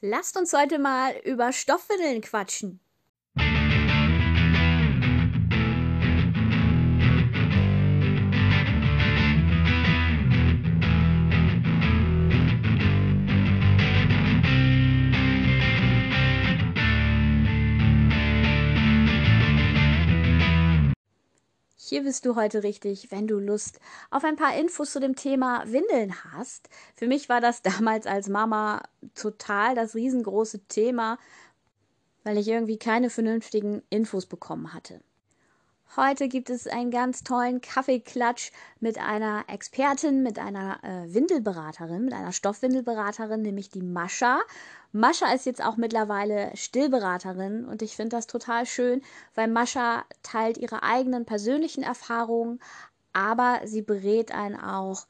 Lasst uns heute mal über Stoffwindeln quatschen. Hier bist du heute richtig, wenn du Lust auf ein paar Infos zu dem Thema Windeln hast. Für mich war das damals als Mama total das riesengroße Thema, weil ich irgendwie keine vernünftigen Infos bekommen hatte. Heute gibt es einen ganz tollen Kaffeeklatsch mit einer Expertin, mit einer äh, Windelberaterin, mit einer Stoffwindelberaterin, nämlich die Mascha. Mascha ist jetzt auch mittlerweile Stillberaterin und ich finde das total schön, weil Mascha teilt ihre eigenen persönlichen Erfahrungen, aber sie berät einen auch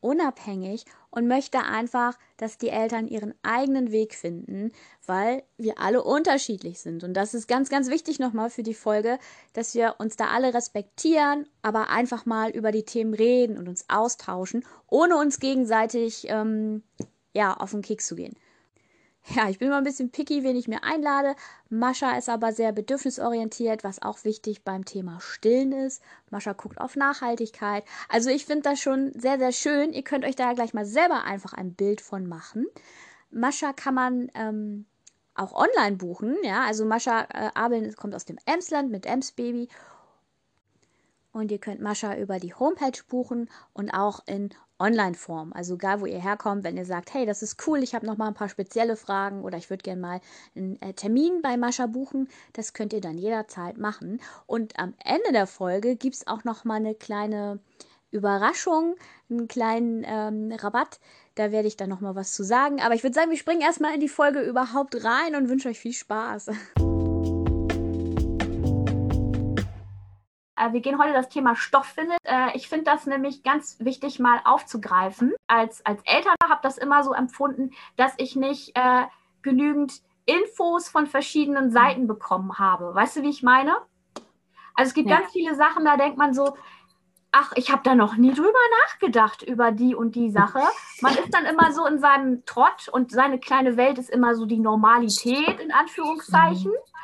unabhängig und möchte einfach, dass die Eltern ihren eigenen Weg finden, weil wir alle unterschiedlich sind. Und das ist ganz, ganz wichtig nochmal für die Folge, dass wir uns da alle respektieren, aber einfach mal über die Themen reden und uns austauschen, ohne uns gegenseitig ähm, ja, auf den Keks zu gehen. Ja, ich bin immer ein bisschen picky, wen ich mir einlade. Mascha ist aber sehr bedürfnisorientiert, was auch wichtig beim Thema Stillen ist. Mascha guckt auf Nachhaltigkeit. Also ich finde das schon sehr, sehr schön. Ihr könnt euch da gleich mal selber einfach ein Bild von machen. Mascha kann man ähm, auch online buchen. Ja, also Mascha äh, Abeln kommt aus dem Emsland mit Ems Baby. Und ihr könnt Mascha über die Homepage buchen und auch in Online-Form. Also egal, wo ihr herkommt, wenn ihr sagt, hey, das ist cool, ich habe noch mal ein paar spezielle Fragen oder ich würde gerne mal einen äh, Termin bei Mascha buchen, das könnt ihr dann jederzeit machen. Und am Ende der Folge gibt es auch noch mal eine kleine Überraschung, einen kleinen ähm, Rabatt. Da werde ich dann noch mal was zu sagen. Aber ich würde sagen, wir springen erstmal in die Folge überhaupt rein und wünsche euch viel Spaß. wir gehen heute das Thema Stoffwindel. Äh, ich finde das nämlich ganz wichtig mal aufzugreifen. Als, als Eltern habe das immer so empfunden, dass ich nicht äh, genügend Infos von verschiedenen Seiten bekommen habe. Weißt du, wie ich meine? Also es gibt ja. ganz viele Sachen, da denkt man so, ach, ich habe da noch nie drüber nachgedacht über die und die Sache. Man ist dann immer so in seinem Trott und seine kleine Welt ist immer so die Normalität in Anführungszeichen. Mhm.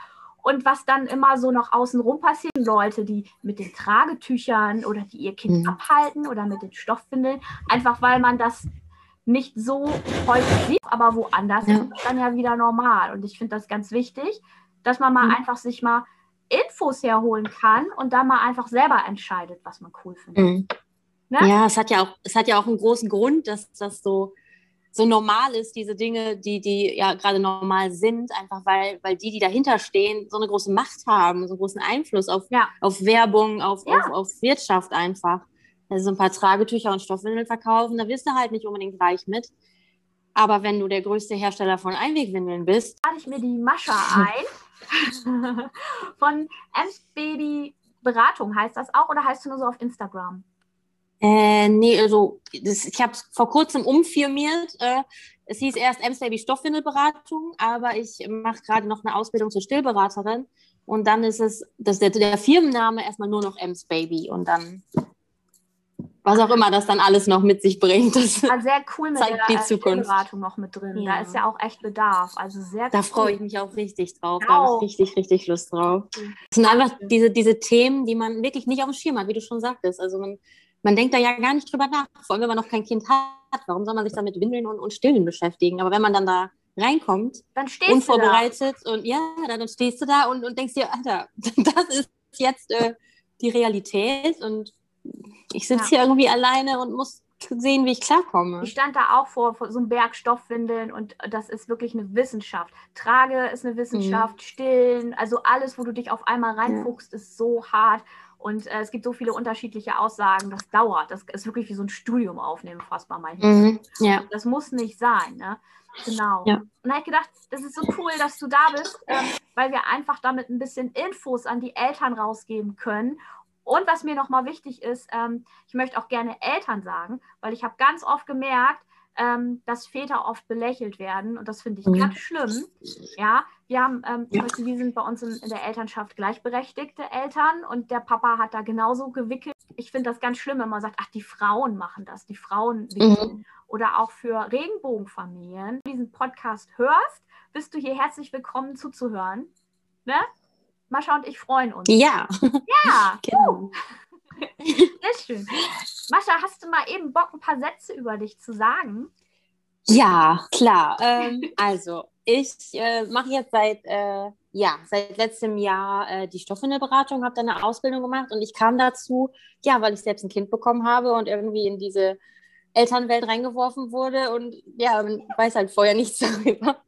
Und was dann immer so noch außenrum passiert, Leute, die mit den Tragetüchern oder die ihr Kind mhm. abhalten oder mit den Stoffwindeln, einfach weil man das nicht so häufig sieht, aber woanders ja. ist das dann ja wieder normal. Und ich finde das ganz wichtig, dass man mal mhm. einfach sich mal Infos herholen kann und dann mal einfach selber entscheidet, was man cool findet. Mhm. Ne? Ja, es hat ja auch, es hat ja auch einen großen Grund, dass das so so normal ist, diese Dinge, die, die ja gerade normal sind, einfach weil, weil die, die dahinter stehen, so eine große Macht haben, so einen großen Einfluss auf, ja. auf Werbung, auf, ja. auf, auf Wirtschaft einfach. Also so ein paar Tragetücher und Stoffwindeln verkaufen, da wirst du halt nicht unbedingt reich mit. Aber wenn du der größte Hersteller von Einwegwindeln bist. Lade ich mir die Mascha ein. von Ems Baby Beratung heißt das auch oder heißt du nur so auf Instagram? Äh, nee, also das, ich habe es vor kurzem umfirmiert. Äh, es hieß erst Ems Baby Stoffwindelberatung, aber ich mache gerade noch eine Ausbildung zur Stillberaterin. Und dann ist es, das der, der Firmenname erstmal nur noch Ems Baby. Und dann, was auch immer das dann alles noch mit sich bringt. Das ja, sehr cool mit zeigt der die Zukunft. Stillberatung noch mit drin. Ja. Da ist ja auch echt Bedarf. Also sehr Da cool. freue ich mich auch richtig drauf. Da habe ich richtig, richtig Lust drauf. Das sind einfach diese, diese Themen, die man wirklich nicht auf dem Schirm hat, wie du schon sagtest. Also man man denkt da ja gar nicht drüber nach, vor allem wenn man noch kein Kind hat. Warum soll man sich da mit Windeln und, und Stillen beschäftigen? Aber wenn man dann da reinkommt, dann unvorbereitet und ja, dann stehst du da und, und denkst dir, Alter, das ist jetzt äh, die Realität und ich sitze ja. hier irgendwie alleine und muss sehen, wie ich klarkomme. Ich stand da auch vor, vor so einem Berg Stoffwindeln und das ist wirklich eine Wissenschaft. Trage ist eine Wissenschaft, mhm. Stillen, also alles, wo du dich auf einmal reinfuchst, ja. ist so hart. Und äh, es gibt so viele unterschiedliche Aussagen, das dauert. Das ist wirklich wie so ein Studium aufnehmen, fast bei manchen. Mhm, ja. Das muss nicht sein. Ne? Genau. Ja. Und da habe ich gedacht, das ist so cool, dass du da bist, ähm, weil wir einfach damit ein bisschen Infos an die Eltern rausgeben können. Und was mir nochmal wichtig ist, ähm, ich möchte auch gerne Eltern sagen, weil ich habe ganz oft gemerkt, ähm, dass Väter oft belächelt werden und das finde ich mhm. ganz schlimm. Ja, wir haben, ähm, ja. Beispiel, wir sind bei uns in, in, der Elternschaft gleichberechtigte Eltern und der Papa hat da genauso gewickelt. Ich finde das ganz schlimm, wenn man sagt, ach, die Frauen machen das, die Frauen wickeln. Mhm. oder auch für Regenbogenfamilien diesen Podcast hörst, bist du hier herzlich willkommen zuzuhören. Ne? Mascha und ich freuen uns. Ja. Ja, Genau. sehr schön. Mascha, hast du mal eben Bock, ein paar Sätze über dich zu sagen? Ja, klar. Ähm, also, ich äh, mache jetzt seit, äh, ja, seit letztem Jahr äh, die Stoffwindelberatung, habe da eine Ausbildung gemacht und ich kam dazu, ja, weil ich selbst ein Kind bekommen habe und irgendwie in diese Elternwelt reingeworfen wurde und ja, man weiß halt vorher nichts darüber.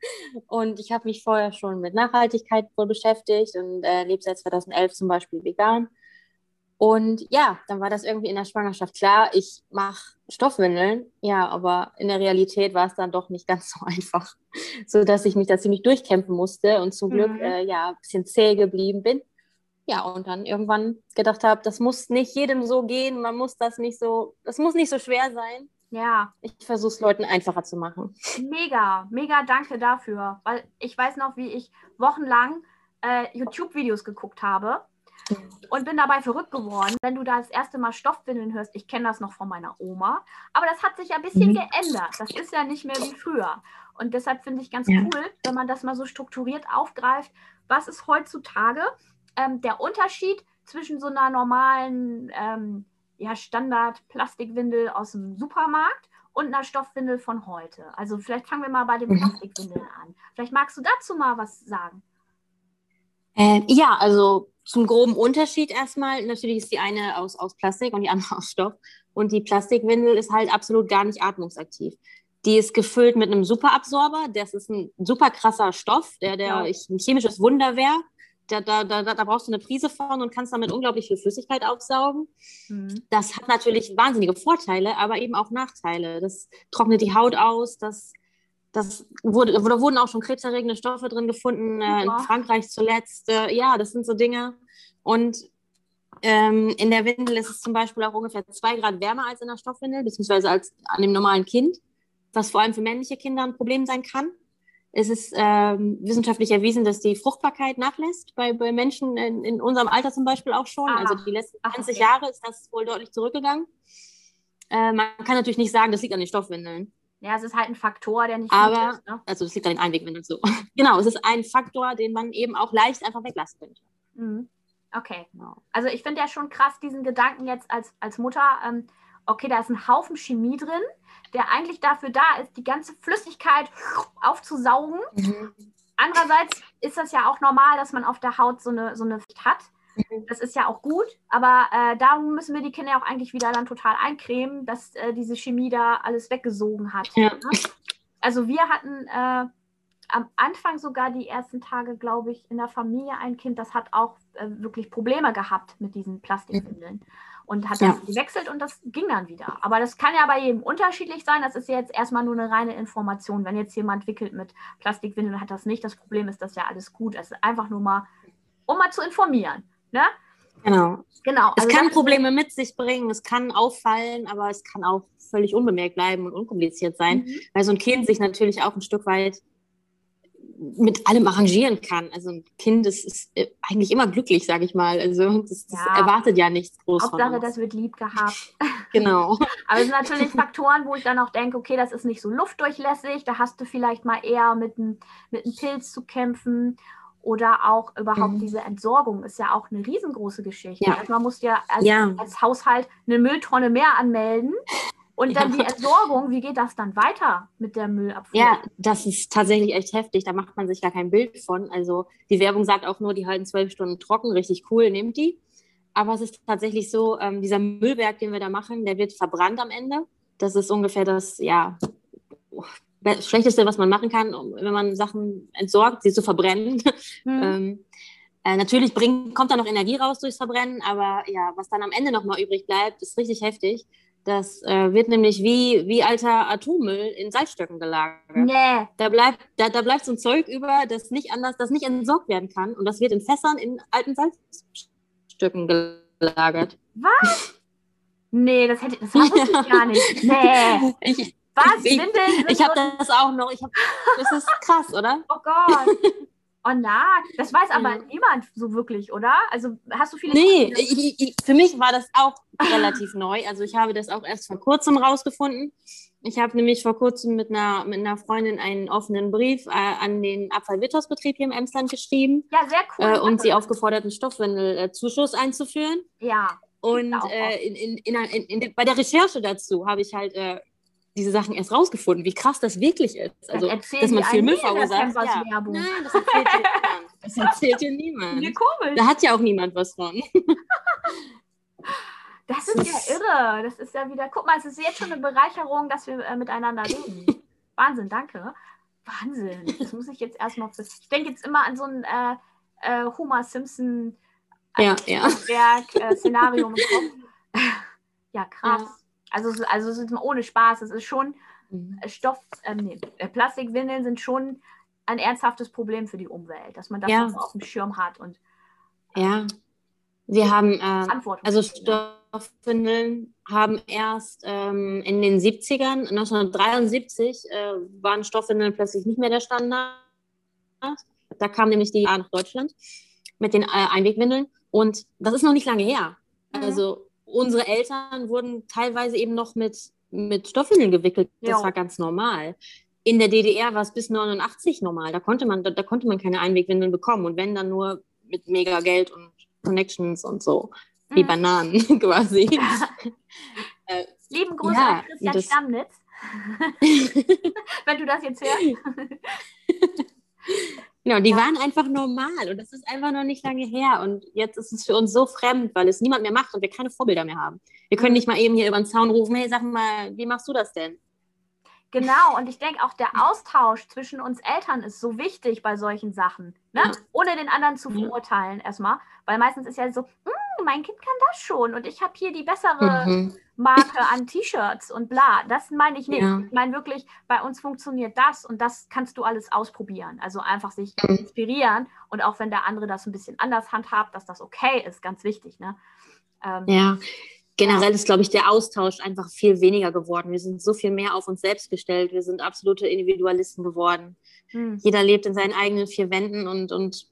Und ich habe mich vorher schon mit Nachhaltigkeit wohl beschäftigt und äh, lebe seit 2011 zum Beispiel vegan. Und ja, dann war das irgendwie in der Schwangerschaft klar, ich mache Stoffwindeln. Ja, aber in der Realität war es dann doch nicht ganz so einfach, so dass ich mich da ziemlich durchkämpfen musste und zum Glück Mhm. äh, ja ein bisschen zäh geblieben bin. Ja, und dann irgendwann gedacht habe, das muss nicht jedem so gehen, man muss das nicht so, das muss nicht so schwer sein. Ja, Ich versuche es Leuten einfacher zu machen. mega, mega danke dafür. Weil ich weiß noch, wie ich wochenlang äh, YouTube-Videos geguckt habe und bin dabei verrückt geworden. Wenn du da das erste Mal Stoffwindeln hörst, ich kenne das noch von meiner Oma, aber das hat sich ja ein bisschen Mhm. geändert. Das ist ja nicht mehr wie früher. Und deshalb finde ich ganz Ja. cool, wenn man das mal so strukturiert aufgreift. Was ist heutzutage ähm, der Unterschied zwischen so einer normalen ähm, ja, Standard-Plastikwindel aus dem Supermarkt und einer Stoffwindel von heute? Also vielleicht fangen wir mal bei den Mhm. Plastikwindeln an. Vielleicht magst du dazu mal was sagen. Äh, ja, also zum groben Unterschied erstmal. Natürlich ist die eine aus, aus Plastik und die andere aus Stoff. Und die Plastikwindel ist halt absolut gar nicht atmungsaktiv. Die ist gefüllt mit einem Superabsorber. Das ist ein super krasser Stoff, der, der Ja. ein chemisches Wunder wäre. Da, da, da, da brauchst du eine Prise von und kannst damit unglaublich viel Flüssigkeit aufsaugen. Mhm. Das hat natürlich wahnsinnige Vorteile, aber eben auch Nachteile. Das trocknet die Haut aus, das, das wurde, da wurden auch schon krebserregende Stoffe drin gefunden, äh, in. Frankreich zuletzt. Äh, ja, das sind so Dinge. Und ähm, in der Windel ist es zum Beispiel auch ungefähr zwei Grad wärmer als in der Stoffwindel, beziehungsweise als an dem normalen Kind, was vor allem für männliche Kinder ein Problem sein kann. Es ist ähm, wissenschaftlich erwiesen, dass die Fruchtbarkeit nachlässt, bei, bei Menschen in, in unserem Alter zum Beispiel auch schon. Ah. Also die letzten Ach, 20 okay. Jahre ist das wohl deutlich zurückgegangen. Äh, man kann natürlich nicht sagen, das liegt an den Stoffwindeln. Ja, es ist halt ein Faktor, der nicht Aber, ist. Ne? also das liegt an den Einwegwindeln so. genau, es ist ein Faktor, den man eben auch leicht einfach weglassen könnte. Mhm. Okay. Genau. Also ich finde ja schon krass diesen Gedanken jetzt als, als Mutter, ähm, okay, da ist ein Haufen Chemie drin, der eigentlich dafür da ist, die ganze Flüssigkeit aufzusaugen. Andererseits ist das ja auch normal, dass man auf der Haut so eine, so eine Pflicht hat. Das ist ja auch gut, aber äh, da müssen wir die Kinder ja auch eigentlich wieder dann total eincremen, dass äh, diese Chemie da alles weggesogen hat. Ja. Ne? Also wir hatten äh, am Anfang sogar die ersten Tage, glaube ich, in der Familie ein Kind, das hat auch äh, wirklich Probleme gehabt mit diesen Plastikwindeln und hat Ja. das gewechselt und das ging dann wieder. Aber das kann ja bei jedem unterschiedlich sein. Das ist ja jetzt erstmal nur eine reine Information. Wenn jetzt jemand wickelt mit Plastikwindeln, hat das nicht. Das Problem ist, das ist ja alles gut. Ist einfach nur mal, um mal zu informieren. Ne? Genau. Genau. Es also kann das- Probleme mit sich bringen, es kann auffallen, aber es kann auch völlig unbemerkt bleiben und unkompliziert sein, Mhm. weil so ein Kind sich natürlich auch ein Stück weit mit allem arrangieren kann. Also ein Kind ist, ist äh, eigentlich immer glücklich, sage ich mal. Also das, das Ja. erwartet ja nichts groß Hauptsache, das wird lieb gehabt. Genau. Aber es sind natürlich Faktoren, wo ich dann auch denke, okay, das ist nicht so luftdurchlässig, da hast du vielleicht mal eher mit einem mit einem Pilz zu kämpfen. Oder auch überhaupt Mhm. diese Entsorgung ist ja auch eine riesengroße Geschichte. Ja. Also man muss ja als, Ja. als Haushalt eine Mülltonne mehr anmelden. Und dann Ja. die Entsorgung, wie geht das dann weiter mit der Müllabfuhr? Ja, das ist tatsächlich echt heftig. Da macht man sich gar kein Bild von. Also die Werbung sagt auch nur, die halten zwölf Stunden trocken, richtig cool, nehmt die. Aber es ist tatsächlich so, ähm, dieser Müllberg, den wir da machen, der wird verbrannt am Ende. Das ist ungefähr das, ja, be- Schlechteste, was man machen kann, wenn man Sachen entsorgt, sie zu verbrennen. Hm. Ähm, äh, natürlich bringt, kommt da noch Energie raus durchs Verbrennen, aber ja, was dann am Ende nochmal übrig bleibt, ist richtig heftig. Das äh, wird nämlich wie, wie alter Atommüll in Salzstöcken gelagert. Nee. Da bleibt, da, da bleibt so ein Zeug über, das nicht anders, das nicht entsorgt werden kann. Und das wird in Fässern in alten Salzstücken gelagert. Nee, das hätte das ich gar nicht. Nee. Ich, Was? Ich- Windeln ich habe das auch noch. Ich hab, das ist krass, oder? Oh Gott. Oh na, das weiß aber Ja. niemand so wirklich, oder? Also hast du viele. Nee, ich, ich, für mich war das auch relativ neu. Also ich habe das auch erst vor kurzem rausgefunden. Ich habe nämlich vor kurzem mit einer, mit einer Freundin einen offenen Brief äh, an den Abfallwirtschaftsbetrieb hier im Emsland geschrieben. Ja, sehr cool. Äh, und sie aufgefordert, einen Stoffwindelzuschuss einzuführen. Ja. Und äh, in, in, in, in, bei der Recherche dazu habe ich halt äh, diese Sachen erst rausgefunden, wie krass das wirklich ist. Also, dass man viel Müll verursacht. Ja. Nein, das erzählt dir niemand. Das erzählt dir niemand. Ja, komisch. Da hat ja auch niemand was von. Das ist ja irre. Das ist ja wieder, guck mal, es ist jetzt schon eine Bereicherung, dass wir äh, miteinander reden. Wahnsinn, danke. Wahnsinn. Das muss ich jetzt erstmal. Ich denke jetzt immer an so ein äh, äh, Homer Simpson ja, ja. äh, Szenario im Kopf. ja, krass. Ja. Also, also es ist ohne Spaß. Es ist schon mhm. Stoff, ähm, nee, äh, Plastikwindeln sind schon ein ernsthaftes Problem für die Umwelt, dass man das ja. auf dem Schirm hat und ja. Wir haben äh, also Stoffwindeln haben erst ähm, in den 70ern, 1973, äh, waren Stoffwindeln plötzlich nicht mehr der Standard. Da kam nämlich die A nach Deutschland mit den äh, Einwegwindeln und das ist noch nicht lange her. Mhm. Also unsere Eltern wurden teilweise eben noch mit, mit Stoffwindeln gewickelt. Das jo. war ganz normal. In der DDR war es bis 89 normal. Da konnte man, da, da konnte man keine Einwegwindeln bekommen und wenn dann nur mit mega Geld und Connections und so, wie mhm. Bananen quasi. äh, Lieben Gruß ja, an Christian das... Stammnitz. Wenn du das jetzt hörst. Genau, die ja. waren einfach normal und das ist einfach noch nicht lange her. Und jetzt ist es für uns so fremd, weil es niemand mehr macht und wir keine Vorbilder mehr haben. Wir können mhm. nicht mal eben hier über den Zaun rufen, hey, sag mal, wie machst du das denn? Genau, und ich denke auch der Austausch zwischen uns Eltern ist so wichtig bei solchen Sachen, ne? Ja. ohne den anderen zu verurteilen erstmal, weil meistens ist ja so, hm, mein Kind kann das schon und ich habe hier die bessere mhm. Marke an T-Shirts und bla. Das meine ich nicht. Ja. Ich meine wirklich, bei uns funktioniert das und das kannst du alles ausprobieren. Also einfach sich mhm. inspirieren und auch wenn der andere das ein bisschen anders handhabt, dass das okay ist, ganz wichtig. Ne? Ähm, ja, generell ist, glaube ich, der Austausch einfach viel weniger geworden. Wir sind so viel mehr auf uns selbst gestellt. Wir sind absolute Individualisten geworden. Hm. Jeder lebt in seinen eigenen vier Wänden und, und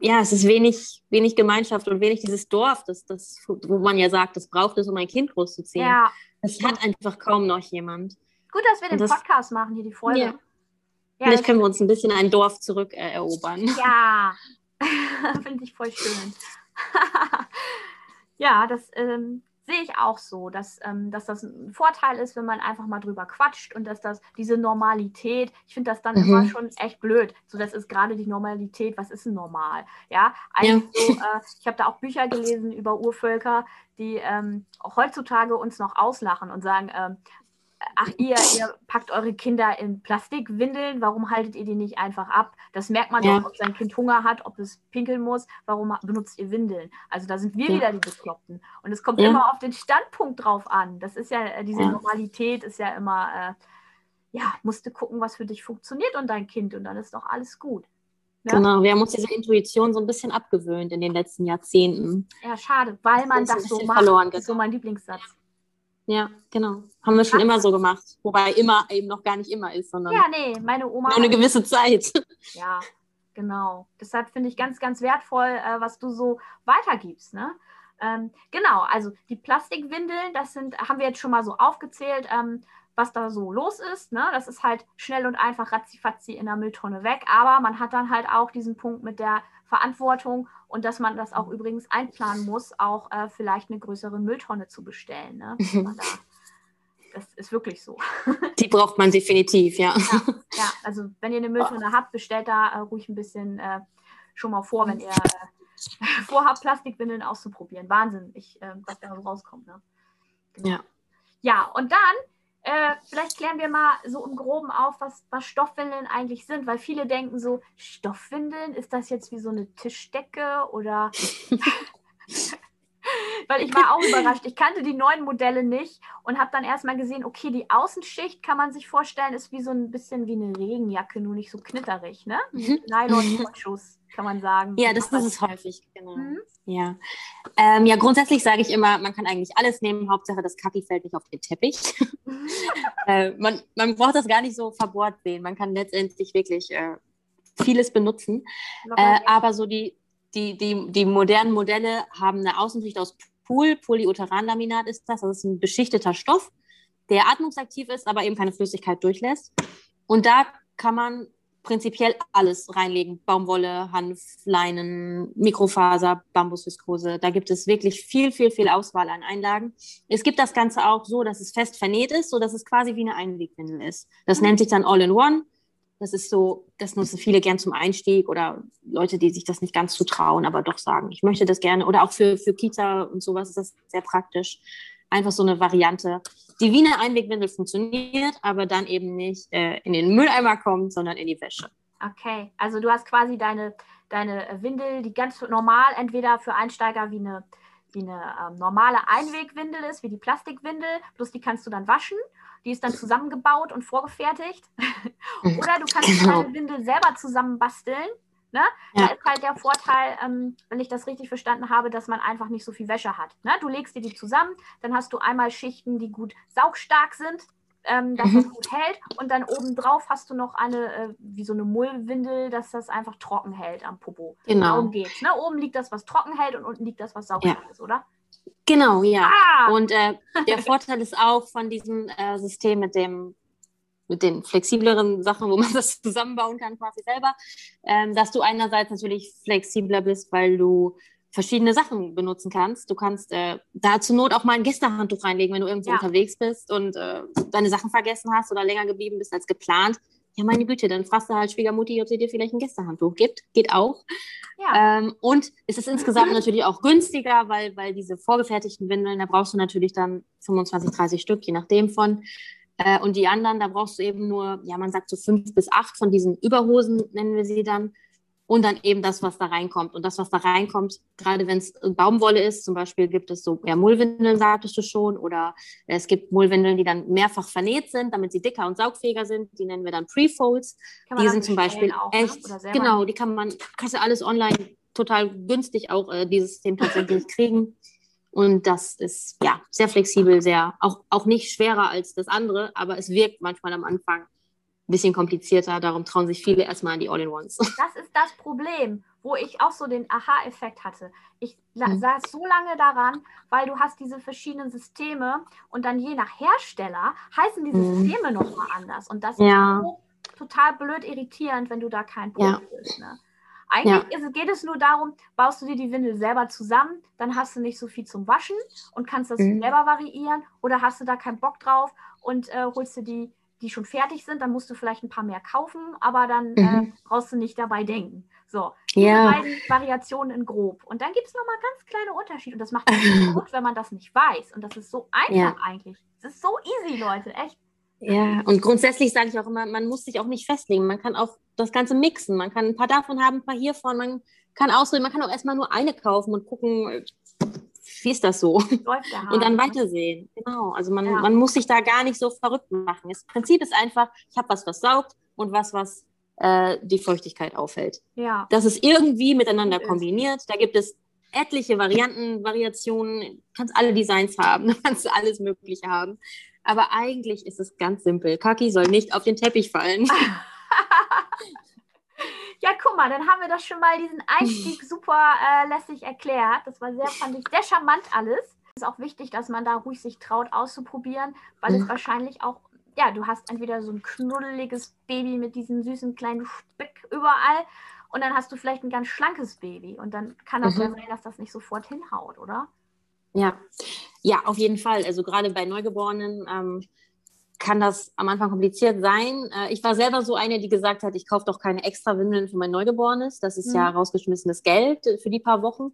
ja, es ist wenig, wenig Gemeinschaft und wenig dieses Dorf, das, das, wo man ja sagt, das braucht es, um ein Kind großzuziehen. Ja. Das hat einfach kaum noch jemand. Gut, dass wir den das, Podcast machen, hier die Folge. Ja. Ja, Vielleicht können wir uns ein bisschen ein Dorf zurückerobern. Äh, ja, finde ich voll schön. ja, das ähm, sehe ich auch so, dass, ähm, dass das ein Vorteil ist, wenn man einfach mal drüber quatscht und dass das diese Normalität, ich finde das dann mhm. immer schon echt blöd. So, das ist gerade die Normalität, was ist denn normal? Ja, eigentlich ja. äh, ich habe da auch Bücher gelesen über Urvölker, die ähm, heutzutage uns noch auslachen und sagen, ähm, ach ihr, ihr packt eure Kinder in Plastikwindeln, warum haltet ihr die nicht einfach ab? Das merkt man ja. doch, ob sein Kind Hunger hat, ob es pinkeln muss, warum benutzt ihr Windeln? Also da sind wir ja. wieder die Bekloppten. Und es kommt ja. immer auf den Standpunkt drauf an. Das ist ja, äh, diese Normalität ist ja immer, äh, ja, musst du gucken, was für dich funktioniert und dein Kind und dann ist doch alles gut. Ja? Genau, wir haben uns diese Intuition so ein bisschen abgewöhnt in den letzten Jahrzehnten. Ja, schade, weil man das, das so macht. Verloren das ist so mein Lieblingssatz. Ja, genau. Haben wir schon immer so gemacht. Wobei immer eben noch gar nicht immer ist, sondern. Ja, nee, meine Oma. Nur eine gewisse Zeit. Ja, genau. Deshalb finde ich ganz, ganz wertvoll, äh, was du so weitergibst. Ne? Ähm, genau, also die Plastikwindeln, das sind, haben wir jetzt schon mal so aufgezählt, ähm, was da so los ist. Ne? Das ist halt schnell und einfach ratzifatzi in der Mülltonne weg. Aber man hat dann halt auch diesen Punkt mit der Verantwortung und dass man das auch übrigens einplanen muss, auch äh, vielleicht eine größere Mülltonne zu bestellen. Ne? da, das ist wirklich so. Die braucht man definitiv, ja. Ja, ja also wenn ihr eine Mülltonne habt, bestellt da äh, ruhig ein bisschen äh, schon mal vor, wenn ihr äh, vorhabt, Plastikwindeln auszuprobieren. Wahnsinn, ich, äh, was da rauskommt. Ne? Genau. Ja. Ja, und dann äh, vielleicht klären wir mal so im Groben auf, was, was Stoffwindeln eigentlich sind, weil viele denken so, Stoffwindeln, ist das jetzt wie so eine Tischdecke oder... weil ich war auch überrascht. Ich kannte die neuen Modelle nicht und habe dann erstmal gesehen, okay, die Außenschicht kann man sich vorstellen, ist wie so ein bisschen wie eine Regenjacke, nur nicht so knitterig, ne? Mhm. Kann man sagen. Ja, das, das ist häufig, genau. Mhm. Ja. Ähm, ja, grundsätzlich sage ich immer, man kann eigentlich alles nehmen, Hauptsache das Kaki fällt nicht auf den Teppich. äh, man, man braucht das gar nicht so verbohrt sehen. Man kann letztendlich wirklich äh, vieles benutzen. Äh, aber so die, die, die, die modernen Modelle haben eine Außensicht aus Pool, Polyuteranlaminat ist das, das ist ein beschichteter Stoff. der atmungsaktiv ist, aber eben keine Flüssigkeit durchlässt. Und da kann man prinzipiell alles reinlegen. Baumwolle, Hanf, Leinen, Mikrofaser, Bambusviskose. Da gibt es wirklich viel, viel, viel Auswahl an Einlagen. Es gibt das Ganze auch so, dass es fest vernäht ist, so dass es quasi wie eine Einwegwindel ist. Das nennt sich dann All-in-One. Das ist so, das nutzen viele gern zum Einstieg oder Leute, die sich das nicht ganz zutrauen, aber doch sagen, ich möchte das gerne. Oder auch für, für Kita und sowas ist das sehr praktisch. Einfach so eine Variante, die wie eine Einwegwindel funktioniert, aber dann eben nicht äh, in den Mülleimer kommt, sondern in die Wäsche. Okay, also du hast quasi deine, deine Windel, die ganz normal entweder für Einsteiger wie eine, wie eine ähm, normale Einwegwindel ist, wie die Plastikwindel, bloß die kannst du dann waschen. Die ist dann zusammengebaut und vorgefertigt. Oder du kannst genau. deine Windel selber zusammenbasteln Ne? Ja. Da ist halt der Vorteil, ähm, wenn ich das richtig verstanden habe, dass man einfach nicht so viel Wäsche hat. Ne? Du legst dir die zusammen, dann hast du einmal Schichten, die gut saugstark sind, ähm, dass mhm. das gut hält. Und dann obendrauf hast du noch eine, äh, wie so eine Mullwindel, dass das einfach trocken hält am Popo. Genau. Darum geht's. Ne? Oben liegt das, was trocken hält und unten liegt das, was saugstark ja. ist, oder? Genau, ja. Ah. Und äh, der Vorteil ist auch von diesem äh, System mit dem mit den flexibleren Sachen, wo man das zusammenbauen kann, quasi selber, ähm, dass du einerseits natürlich flexibler bist, weil du verschiedene Sachen benutzen kannst. Du kannst äh, da zur Not auch mal ein Gästehandtuch reinlegen, wenn du irgendwo ja. unterwegs bist und äh, deine Sachen vergessen hast oder länger geblieben bist als geplant. Ja, meine Güte, dann fragst du halt Schwiegermutti, ob sie dir vielleicht ein Gästehandtuch gibt. Geht auch. Ja. Ähm, und es ist insgesamt natürlich auch günstiger, weil, weil diese vorgefertigten Windeln, da brauchst du natürlich dann 25, 30 Stück, je nachdem von. Äh, und die anderen, da brauchst du eben nur, ja, man sagt so fünf bis acht von diesen Überhosen, nennen wir sie dann. Und dann eben das, was da reinkommt. Und das, was da reinkommt, gerade wenn es Baumwolle ist, zum Beispiel gibt es so ja, Mullwindeln, sagtest du schon, oder es gibt Mullwindeln, die dann mehrfach vernäht sind, damit sie dicker und saugfähiger sind. Die nennen wir dann Prefolds. Die sind zum Beispiel auch, ne? echt, genau, die kann man, kannst du alles online total günstig auch äh, dieses System tatsächlich kriegen. Und das ist ja sehr flexibel, sehr auch, auch nicht schwerer als das andere, aber es wirkt manchmal am Anfang ein bisschen komplizierter. Darum trauen sich viele erstmal an die All-in-Ones. Das ist das Problem, wo ich auch so den Aha-Effekt hatte. Ich mhm. saß so lange daran, weil du hast diese verschiedenen Systeme und dann je nach Hersteller heißen die mhm. Systeme nochmal anders. Und das ja. ist so total blöd irritierend, wenn du da kein Punkt ja. bist. Ne? Eigentlich ja. geht es nur darum, baust du dir die Windel selber zusammen, dann hast du nicht so viel zum Waschen und kannst das mhm. selber variieren. Oder hast du da keinen Bock drauf und äh, holst du die, die schon fertig sind, dann musst du vielleicht ein paar mehr kaufen, aber dann äh, mhm. äh, brauchst du nicht dabei denken. So, diese ja. beiden Variationen in grob. Und dann gibt es nochmal ganz kleine Unterschiede. Und das macht es gut, wenn man das nicht weiß. Und das ist so einfach ja. eigentlich. Es ist so easy, Leute, echt. Ja, und grundsätzlich sage ich auch immer, man muss sich auch nicht festlegen. Man kann auch das Ganze mixen. Man kann ein paar davon haben, ein paar hiervon. Man kann auswählen. Man kann auch erstmal nur eine kaufen und gucken, wie ist das so? und dann weitersehen. Genau. Also man, ja. man muss sich da gar nicht so verrückt machen. Das Prinzip ist einfach, ich habe was, was saugt und was, was äh, die Feuchtigkeit aufhält. Ja. Das ist irgendwie miteinander kombiniert. Da gibt es etliche Varianten, Variationen. Du kannst alle Designs haben, du kannst alles Mögliche haben. Aber eigentlich ist es ganz simpel. Kaki soll nicht auf den Teppich fallen. ja, guck mal, dann haben wir das schon mal diesen Einstieg super äh, lässig erklärt. Das war sehr, fand ich, sehr charmant alles. Es ist auch wichtig, dass man da ruhig sich traut auszuprobieren, weil mhm. es wahrscheinlich auch, ja, du hast entweder so ein knuddeliges Baby mit diesem süßen kleinen Speck überall und dann hast du vielleicht ein ganz schlankes Baby und dann kann das mhm. ja sein, dass das nicht sofort hinhaut, oder? Ja, ja, auf jeden Fall. Also gerade bei Neugeborenen ähm, kann das am Anfang kompliziert sein. Äh, ich war selber so eine, die gesagt hat, ich kaufe doch keine extra Windeln für mein Neugeborenes. Das ist mhm. ja rausgeschmissenes Geld für die paar Wochen.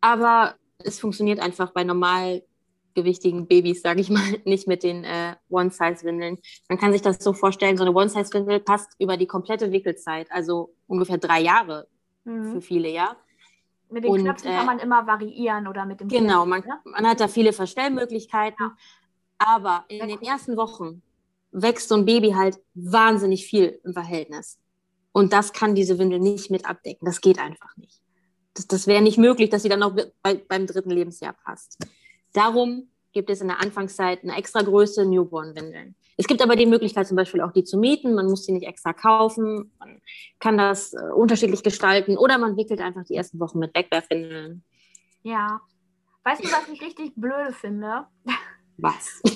Aber es funktioniert einfach bei normalgewichtigen Babys, sage ich mal, nicht mit den äh, One-Size-Windeln. Man kann sich das so vorstellen, so eine One-Size-Windel passt über die komplette Wickelzeit, also ungefähr drei Jahre mhm. für viele, ja. Mit den und, Knöpfen kann äh, man immer variieren oder mit dem Genau, man, ne? man, hat da viele Verstellmöglichkeiten. Ja. Aber in Sehr den cool. ersten Wochen wächst so ein Baby halt wahnsinnig viel im Verhältnis. Und das kann diese Windel nicht mit abdecken. Das geht einfach nicht. Das, das wäre nicht möglich, dass sie dann noch bei, beim dritten Lebensjahr passt. Darum gibt es in der Anfangszeit eine extra Größe Newborn-Windeln. Es gibt aber die Möglichkeit, zum Beispiel auch die zu mieten. Man muss die nicht extra kaufen. Man kann das äh, unterschiedlich gestalten oder man wickelt einfach die ersten Wochen mit Wegwerfwindeln. Ja. Weißt du, was ich richtig blöde finde? Was?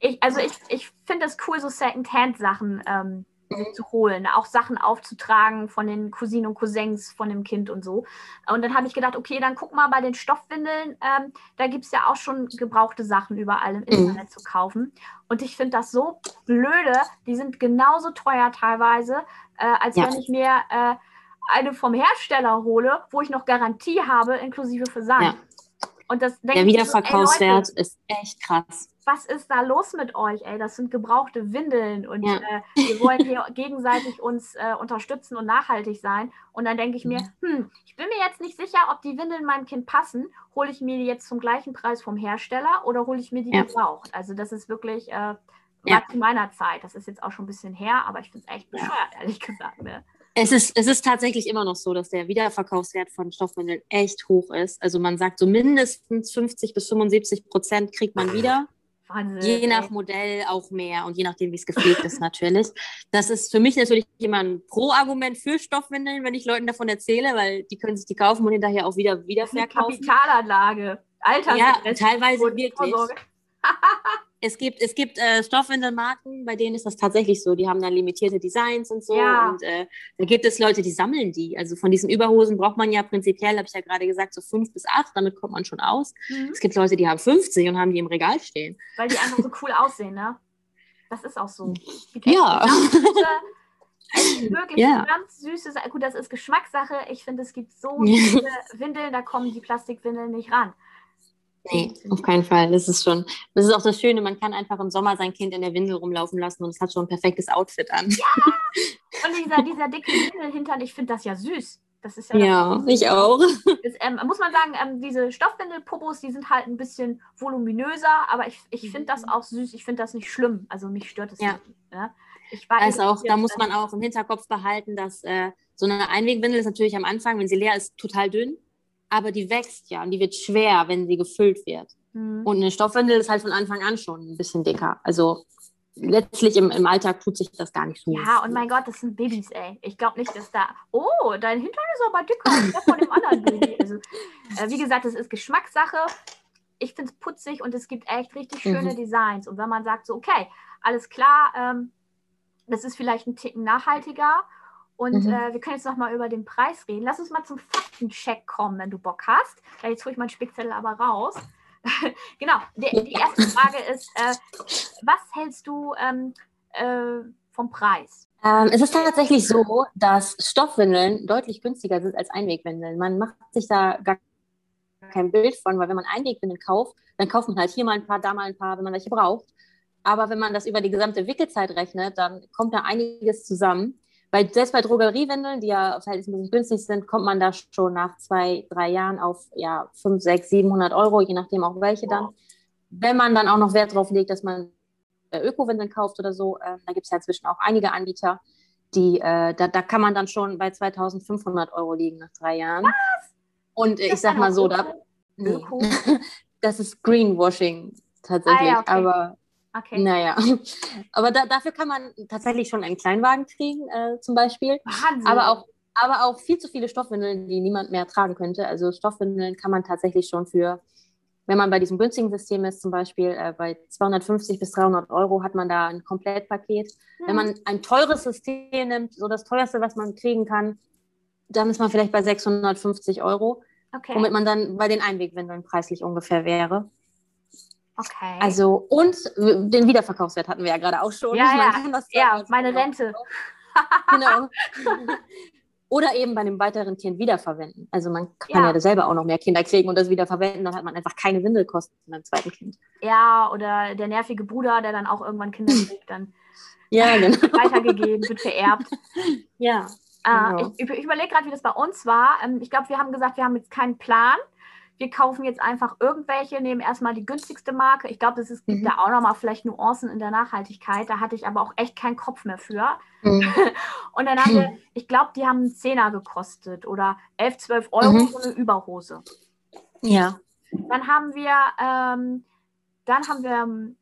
ich, also ich, ich finde es cool, so Second-Hand-Sachen ähm, mhm. zu holen, auch Sachen aufzutragen von den Cousinen und Cousins von dem Kind und so. Und dann habe ich gedacht, okay, dann guck mal bei den Stoffwindeln, ähm, da gibt es ja auch schon gebrauchte Sachen überall im mhm. Internet mhm. zu kaufen. Und ich finde das so blöde, die sind genauso teuer teilweise, äh, als ja. wenn ich mir äh, eine vom Hersteller hole, wo ich noch Garantie habe, inklusive Versand. Ja. Und das Der Wiederverkaufswert so, ist echt krass. Was ist da los mit euch, ey? Das sind gebrauchte Windeln und ja. äh, wir wollen hier gegenseitig uns äh, unterstützen und nachhaltig sein. Und dann denke ich mir, hm, ich bin mir jetzt nicht sicher, ob die Windeln meinem Kind passen. Hole ich mir die jetzt zum gleichen Preis vom Hersteller oder hole ich mir die ja. gebraucht? Also das ist wirklich, äh, war ja. zu meiner Zeit. Das ist jetzt auch schon ein bisschen her, aber ich finde es echt bescheuert, ehrlich gesagt. Ne? Es ist, es ist tatsächlich immer noch so, dass der Wiederverkaufswert von Stoffwindeln echt hoch ist. Also man sagt so mindestens 50 bis 75 Prozent kriegt man wieder. Wahnsinn, je nach Modell auch mehr und je nachdem, wie es gepflegt ist natürlich. Das ist für mich natürlich immer ein Pro-Argument für Stoffwindeln, wenn ich Leuten davon erzähle, weil die können sich die kaufen und hinterher auch wieder wiederverkaufen. Kapitalanlage, Alter. Ja, teilweise wirklich. es gibt, es gibt äh, Stoffwindelmarken, bei denen ist das tatsächlich so. Die haben dann limitierte Designs und so. Ja. Und äh, da gibt es Leute, die sammeln die. Also von diesen Überhosen braucht man ja prinzipiell, habe ich ja gerade gesagt, so fünf bis acht. Damit kommt man schon aus. Mhm. Es gibt Leute, die haben 50 und haben die im Regal stehen. Weil die einfach so cool aussehen, ne? Das ist auch so. Ja. wirklich ja. ganz süße, gut, das ist Geschmackssache. Ich finde, es gibt so viele Windeln, da kommen die Plastikwindeln nicht ran. Nee, auf keinen Fall. Das ist schon, das ist auch das Schöne, man kann einfach im Sommer sein Kind in der Windel rumlaufen lassen und es hat schon ein perfektes Outfit an. Ja! Und dieser, dieser dicke Windelhintern, ich finde das ja süß. Das ist ja, ja ich auch. Das, ähm, muss man sagen, ähm, diese Stoffwindelpopos, die sind halt ein bisschen voluminöser, aber ich, ich finde das auch süß. Ich finde das nicht schlimm. Also mich stört es ja. nicht. Ne? Ich war also auch, da muss man auch im Hinterkopf behalten, dass äh, so eine Einwegwindel ist natürlich am Anfang, wenn sie leer ist, total dünn aber die wächst ja und die wird schwer, wenn sie gefüllt wird. Mhm. Und eine Stoffwindel ist halt von Anfang an schon ein bisschen dicker. Also letztlich im, im Alltag tut sich das gar nicht so. Ja, und mein Gott, das sind Babys, ey. Ich glaube nicht, dass da. Oh, dein Hintern ist aber dicker als der von dem anderen Baby. Also, äh, wie gesagt, das ist Geschmackssache. Ich finde es putzig und es gibt echt richtig schöne mhm. Designs. Und wenn man sagt, so, okay, alles klar, ähm, das ist vielleicht ein Ticken nachhaltiger und mhm. äh, wir können jetzt noch mal über den Preis reden. Lass uns mal zum Faktencheck kommen, wenn du Bock hast. Ja, jetzt hole ich meinen Spickzettel aber raus. genau, die, die, erste Frage ist, äh, was hältst du ähm, äh, vom Preis? Ähm, es ist tatsächlich so, dass Stoffwindeln deutlich günstiger sind als Einwegwindeln. Man macht sich da gar kein Bild von, weil wenn man Einwegwindeln kauft, dann kauft man halt hier mal ein paar, da mal ein paar, wenn man welche braucht. Aber wenn man das über die gesamte Wickelzeit rechnet, dann kommt da einiges zusammen. Bei, selbst bei Drogeriewindeln, die ja verhältnismäßig günstig sind, kommt man da schon nach zwei, drei Jahren auf ja, 5, 6, 700 Euro, je nachdem auch welche dann. Wenn man dann auch noch Wert darauf legt, dass man äh, Öko-Windeln kauft oder so, äh, da gibt es ja inzwischen auch einige Anbieter, die, äh, da, da kann man dann schon bei 2500 Euro liegen nach drei Jahren. Was? Und äh, ich sag mal so, da, nee. das ist Greenwashing tatsächlich. Ah, ja, okay. Aber Okay. Naja, aber da, dafür kann man tatsächlich schon einen Kleinwagen kriegen, äh, zum Beispiel. Wahnsinn. Aber auch, aber auch viel zu viele Stoffwindeln, die niemand mehr tragen könnte. Also Stoffwindeln kann man tatsächlich schon für, wenn man bei diesem günstigen System ist, zum Beispiel äh, bei 250 bis 300 Euro hat man da ein Komplettpaket. Hm. Wenn man ein teures System nimmt, so das teuerste, was man kriegen kann, dann ist man vielleicht bei 650 Euro. Okay. Womit man dann bei den Einwegwindeln preislich ungefähr wäre. Okay. Also, und den Wiederverkaufswert hatten wir ja gerade auch schon. Ja, ja. ja meine Rente. genau. Oder eben bei einem weiteren Kind wiederverwenden. Also man kann ja. ja. selber auch noch mehr Kinder kriegen und das wiederverwenden, dann hat man einfach keine Windelkosten beim zweiten Kind. Ja, oder der nervige Bruder, der dann auch irgendwann Kinder kriegt, dann ja, genau. weitergegeben, wird vererbt. Ja. Äh, genau. Ich, ich überlege gerade, wie das bei uns war. Ähm, ich glaube, wir haben gesagt, wir haben jetzt keinen Plan wir kaufen jetzt einfach irgendwelche, nehmen erstmal die günstigste Marke. Ich glaube, es gibt mhm. da auch nochmal vielleicht Nuancen in der Nachhaltigkeit. Da hatte ich aber auch echt keinen Kopf mehr für. Mhm. Und dann haben wir, ich glaube, die haben einen Zehner gekostet oder 11, 12 Euro mhm. so eine Überhose. Ja. Dann haben wir, ähm, dann haben wir ähm,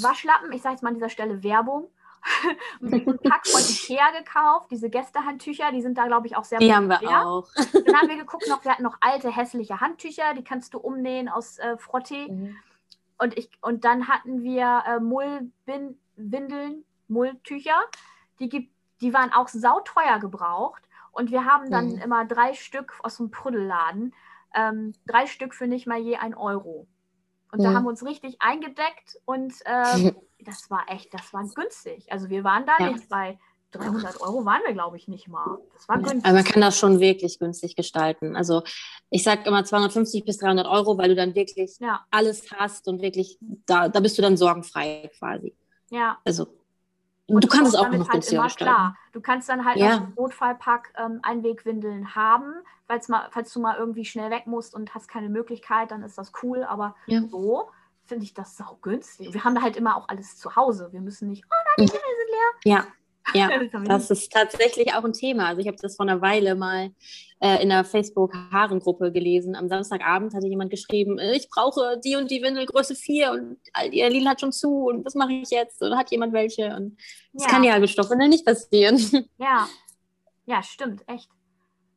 Waschlappen. Ich sage jetzt mal an dieser Stelle Werbung. einen Pack von Ikea gekauft, diese Gästehandtücher, die sind da, glaube ich, auch sehr Die haben wir auch. Dann haben wir geguckt, noch, wir hatten noch alte, hässliche Handtücher, die kannst du umnähen aus äh, Frottee. Mhm. und, ich, und dann hatten wir äh, Mullwindeln, Mulltücher. Die, gibt, die waren auch sauteuer gebraucht. Und wir haben dann mhm. immer drei Stück aus dem Prüdelladen. Ähm, drei Stück für nicht mal je ein Euro. Und mhm. da haben wir uns richtig eingedeckt und äh, das war echt, das war günstig. Also wir waren da ja. nicht bei 300 Euro waren wir, glaube ich, nicht mal. Das war günstig. Aber man kann das schon wirklich günstig gestalten. Also ich sage immer 250 bis 300 Euro, weil du dann wirklich ja. alles hast und wirklich, da, da bist du dann sorgenfrei quasi. Ja. Also und du kannst es auch noch halt immer gestalten. klar. Du kannst dann halt ja. im Notfallpack ähm, Einwegwindeln haben, falls, mal, falls du mal irgendwie schnell weg musst und hast keine Möglichkeit, dann ist das cool. Aber ja. so finde ich das sau günstig. Wir haben da halt immer auch alles zu Hause. Wir müssen nicht, oh nein, die Windel sind leer. Ja, ja, das ist tatsächlich auch ein Thema. Also ich habe das vor einer Weile mal äh, in der Facebook-Haaren-Gruppe gelesen. Am Samstagabend hatte jemand geschrieben, äh, ich brauche die und die Windel Größe 4 und ihr Lidl hat schon zu und was mache ich jetzt? Oder hat jemand welche? Und das ja. kann ja Stoffwindeln nicht passieren. Ja, ja, stimmt, echt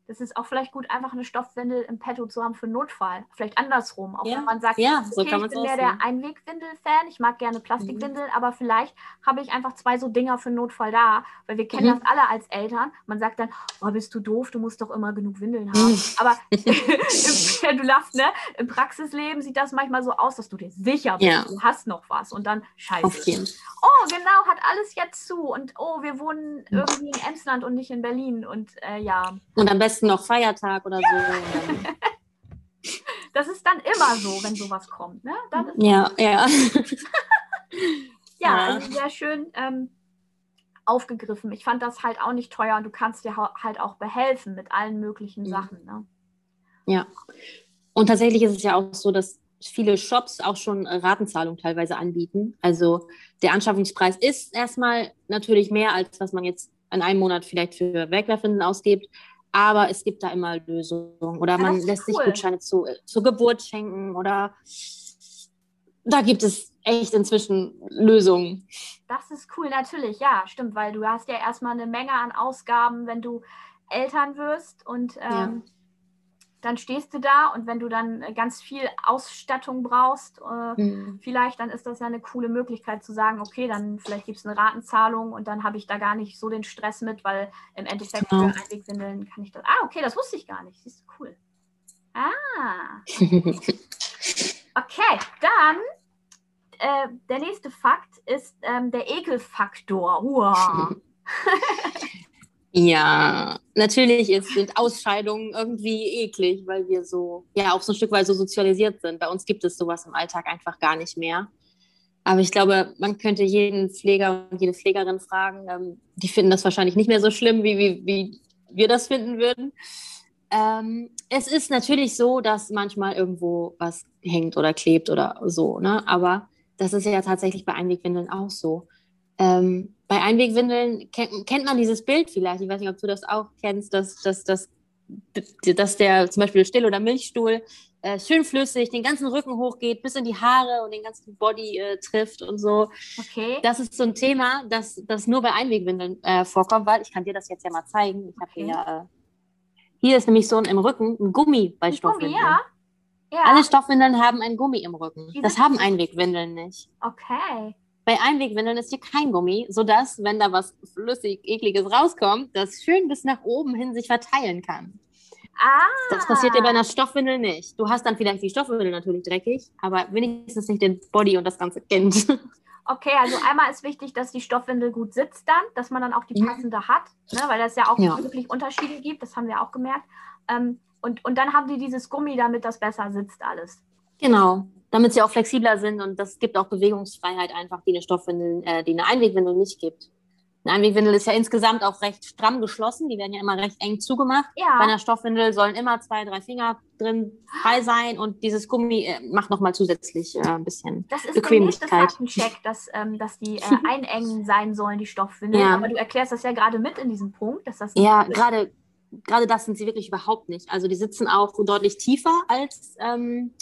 das ist auch vielleicht gut, einfach eine Stoffwindel im Petto zu haben für Notfall. Vielleicht andersrum. Auch ja. wenn man sagt, ja, so okay, ich bin mehr der Einwegwindel-Fan, ich mag gerne Plastikwindeln, mhm. aber vielleicht habe ich einfach zwei so Dinger für Notfall da, weil wir kennen mhm. das alle als Eltern. Man sagt dann, oh, bist du doof, du musst doch immer genug Windeln haben. Mhm. Aber du lachst, ne? Im Praxisleben sieht das manchmal so aus, dass du dir sicher bist, ja. du hast noch was und dann scheiße. Oh, genau, hat alles jetzt zu und oh, wir wohnen irgendwie in Emsland und nicht in Berlin und äh, ja. Und am besten besten noch Feiertag oder so. das ist dann immer so, wenn sowas kommt. Ne? ja, ja. ja, also sehr schön ähm, aufgegriffen. Ich fand das halt auch nicht teuer und du kannst dir halt auch behelfen mit allen möglichen mhm. Sachen. Ne? Ja. Und tatsächlich ist es ja auch so, dass viele Shops auch schon Ratenzahlung teilweise anbieten. Also der Anschaffungspreis ist erstmal natürlich mehr, als was man jetzt in einem Monat vielleicht für Wegwerfwindeln ausgibt. Aber es gibt da immer Lösungen. Oder man lässt cool. sich Gutscheine zu, zur Geburt schenken oder da gibt es echt inzwischen Lösungen. Das ist cool, natürlich, ja, stimmt, weil du hast ja erstmal eine Menge an Ausgaben, wenn du Eltern wirst und ähm, ja dann stehst du da und wenn du dann äh, ganz viel Ausstattung brauchst, äh, mhm. vielleicht, dann ist das ja eine coole Möglichkeit zu sagen, okay, dann vielleicht gibt es eine Ratenzahlung und dann habe ich da gar nicht so den Stress mit, weil im Endeffekt genau. für Einwegwindeln kann ich das. Ah, okay, das wusste ich gar nicht. Siehst du, cool. Ah. okay, dann äh, der nächste Fakt ist ähm, der Ekelfaktor. Wow. Ja, natürlich ist, sind Ausscheidungen irgendwie eklig, weil wir so, ja, auch so ein Stück weit so sozialisiert sind. Bei uns gibt es sowas im Alltag einfach gar nicht mehr. Aber ich glaube, man könnte jeden Pfleger und jede Pflegerin fragen, ähm, die finden das wahrscheinlich nicht mehr so schlimm, wie, wie, wie wir das finden würden. Ähm, es ist natürlich so, dass manchmal irgendwo was hängt oder klebt oder so, ne? aber das ist ja tatsächlich bei Einwegwindeln auch so. Ähm, bei Einwegwindeln kennt, kennt man dieses Bild vielleicht, ich weiß nicht, ob du das auch kennst, dass, dass, dass, dass der zum Beispiel Still- oder Milchstuhl äh, schön flüssig den ganzen Rücken hochgeht, bis in die Haare und den ganzen Body äh, trifft und so. Okay. Das ist so ein Thema, das, das nur bei Einwegwindeln äh, vorkommt, weil ich kann dir das jetzt ja mal zeigen. Ich habe okay. hier, äh, hier ist nämlich so ein, im Rücken ein Gummi bei ein Stoffwindeln. Gummi, ja. Ja. Alle Stoffwindeln haben ein Gummi im Rücken. Das haben Einwegwindeln nicht. Okay. Bei Einwegwindeln ist hier kein Gummi, sodass, wenn da was flüssig, ekliges rauskommt, das schön bis nach oben hin sich verteilen kann. Ah. Das passiert dir bei einer Stoffwindel nicht. Du hast dann vielleicht die Stoffwindel natürlich dreckig, aber wenigstens nicht den Body und das ganze Kind. Okay, also einmal ist wichtig, dass die Stoffwindel gut sitzt dann, dass man dann auch die passende hat, ne, weil das ja auch ja. wirklich Unterschiede gibt, das haben wir auch gemerkt. Ähm, und, und dann haben die dieses Gummi, damit das besser sitzt alles. Genau damit sie auch flexibler sind und das gibt auch Bewegungsfreiheit einfach, die eine Stoffwindel, äh, die eine Einwegwindel nicht gibt. Eine Einwegwindel ist ja insgesamt auch recht stramm geschlossen, die werden ja immer recht eng zugemacht. Ja. Bei einer Stoffwindel sollen immer zwei, drei Finger drin frei sein und dieses Gummi äh, macht nochmal zusätzlich äh, ein bisschen das ist Bequemlichkeit. Der Faktencheck, dass, ähm, dass die äh, einengen sein sollen, die Stoffwindeln. Ja. Aber du erklärst das ja gerade mit in diesem Punkt, dass das Ja, gerade gerade das sind sie wirklich überhaupt nicht. Also die sitzen auch deutlich tiefer als ähm,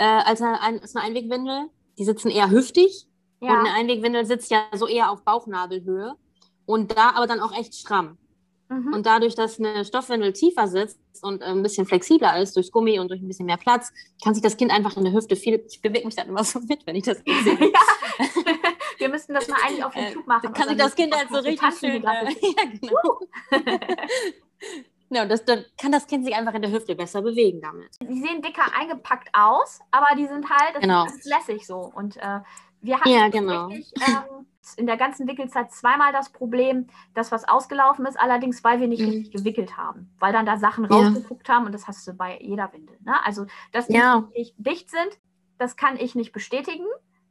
äh, als, eine, als eine Einwegwindel. Die sitzen eher hüftig ja. und eine Einwegwindel sitzt ja so eher auf Bauchnabelhöhe und da aber dann auch echt stramm. Mhm. Und dadurch, dass eine Stoffwindel tiefer sitzt und äh, ein bisschen flexibler ist durch Gummi und durch ein bisschen mehr Platz, kann sich das Kind einfach in der Hüfte viel. Ich bewege mich dann immer so mit, wenn ich das sehe. ja. Wir müssten das mal eigentlich auf YouTube machen. Kann sich das Kind halt so richtig schön. Äh, ja, genau. Ja, das, dann kann das Kind sich einfach in der Hüfte besser bewegen damit. Die sehen dicker eingepackt aus, aber die sind halt, das genau. ist lässig so. Und äh, wir hatten ja, genau. richtig, ähm, in der ganzen Wickelzeit zweimal das Problem, dass was ausgelaufen ist, allerdings weil wir nicht mhm. richtig gewickelt haben, weil dann da Sachen ja. rausgeguckt haben und das hast du bei jeder Windel. Ne? Also, dass die ja. nicht dicht sind, das kann ich nicht bestätigen.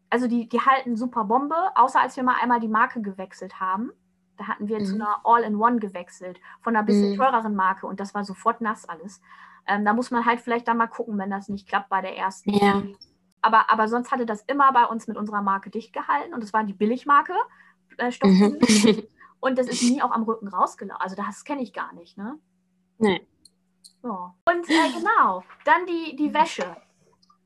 Also die, die halten super Bombe, außer als wir mal einmal die Marke gewechselt haben. Da hatten wir mhm. zu einer All-in-One gewechselt, von einer bisschen mhm. teureren Marke und das war sofort nass alles. Ähm, da muss man halt vielleicht dann mal gucken, wenn das nicht klappt bei der ersten. Ja. Aber, aber sonst hatte das immer bei uns mit unserer Marke dicht gehalten und das war die Billigmarke, äh, mhm. Und das ist nie auch am Rücken rausgelaufen. Also das kenne ich gar nicht, ne? Nee. So. Und äh, genau, dann die, die Wäsche.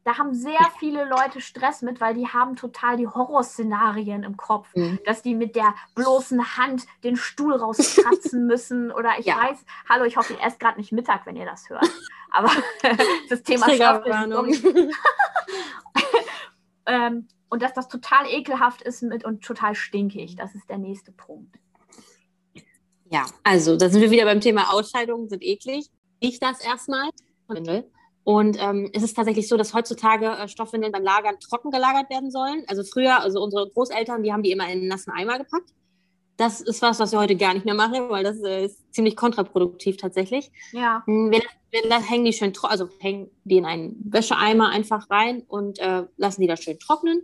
Da haben sehr viele Leute Stress mit, weil die haben total die Horrorszenarien im Kopf, mhm. dass die mit der bloßen Hand den Stuhl rauskratzen müssen oder ich ja. weiß, hallo, ich hoffe, ihr esst gerade nicht Mittag, wenn ihr das hört. Aber das Thema ähm, und dass das total ekelhaft ist mit und total stinkig, das ist der nächste Punkt. Ja, also da sind wir wieder beim Thema Ausscheidungen sind eklig. Ich das erstmal. Und ähm, es ist tatsächlich so, dass heutzutage äh, Stoffwindeln beim Lagern trocken gelagert werden sollen. Also früher, also unsere Großeltern, die haben die immer in einen nassen Eimer gepackt. Das ist was, was wir heute gar nicht mehr machen, weil das äh, ist ziemlich kontraproduktiv tatsächlich. Ja. Hm, wir, wir hängen die schön, also hängen die in einen Wäscheeimer einfach rein und äh, lassen die da schön trocknen.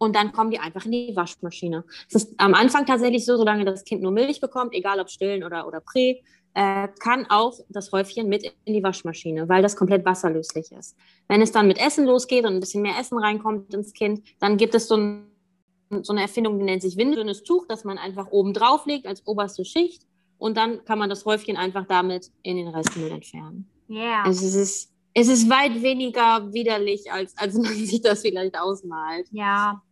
Und dann kommen die einfach in die Waschmaschine. Es ist am Anfang tatsächlich so, solange das Kind nur Milch bekommt, egal ob stillen oder, oder Prä, äh, kann auch das Häufchen mit in die Waschmaschine, weil das komplett wasserlöslich ist. Wenn es dann mit Essen losgeht und ein bisschen mehr Essen reinkommt ins Kind, dann gibt es so, ein, so eine Erfindung, die nennt sich winddünnes Tuch, das man einfach oben drauf legt als oberste Schicht und dann kann man das Häufchen einfach damit in den Restmüll entfernen. Ja. Yeah. Also es ist, es ist weit weniger widerlich, als, als man sich das vielleicht ausmalt. Ja,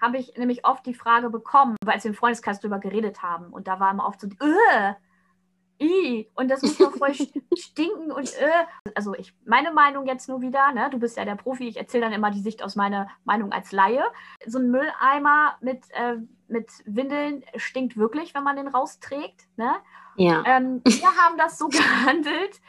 habe ich nämlich oft die Frage bekommen, weil wir im Freundeskreis darüber geredet haben und da war immer oft so, äh, I, und das muss doch voll stinken und äh. Also ich, meine Meinung jetzt nur wieder, ne? du bist ja der Profi, ich erzähle dann immer die Sicht aus meiner Meinung als Laie. So ein Mülleimer mit, äh, mit Windeln stinkt wirklich, wenn man den rausträgt. Ne? Ja. Ähm, wir haben das so gehandelt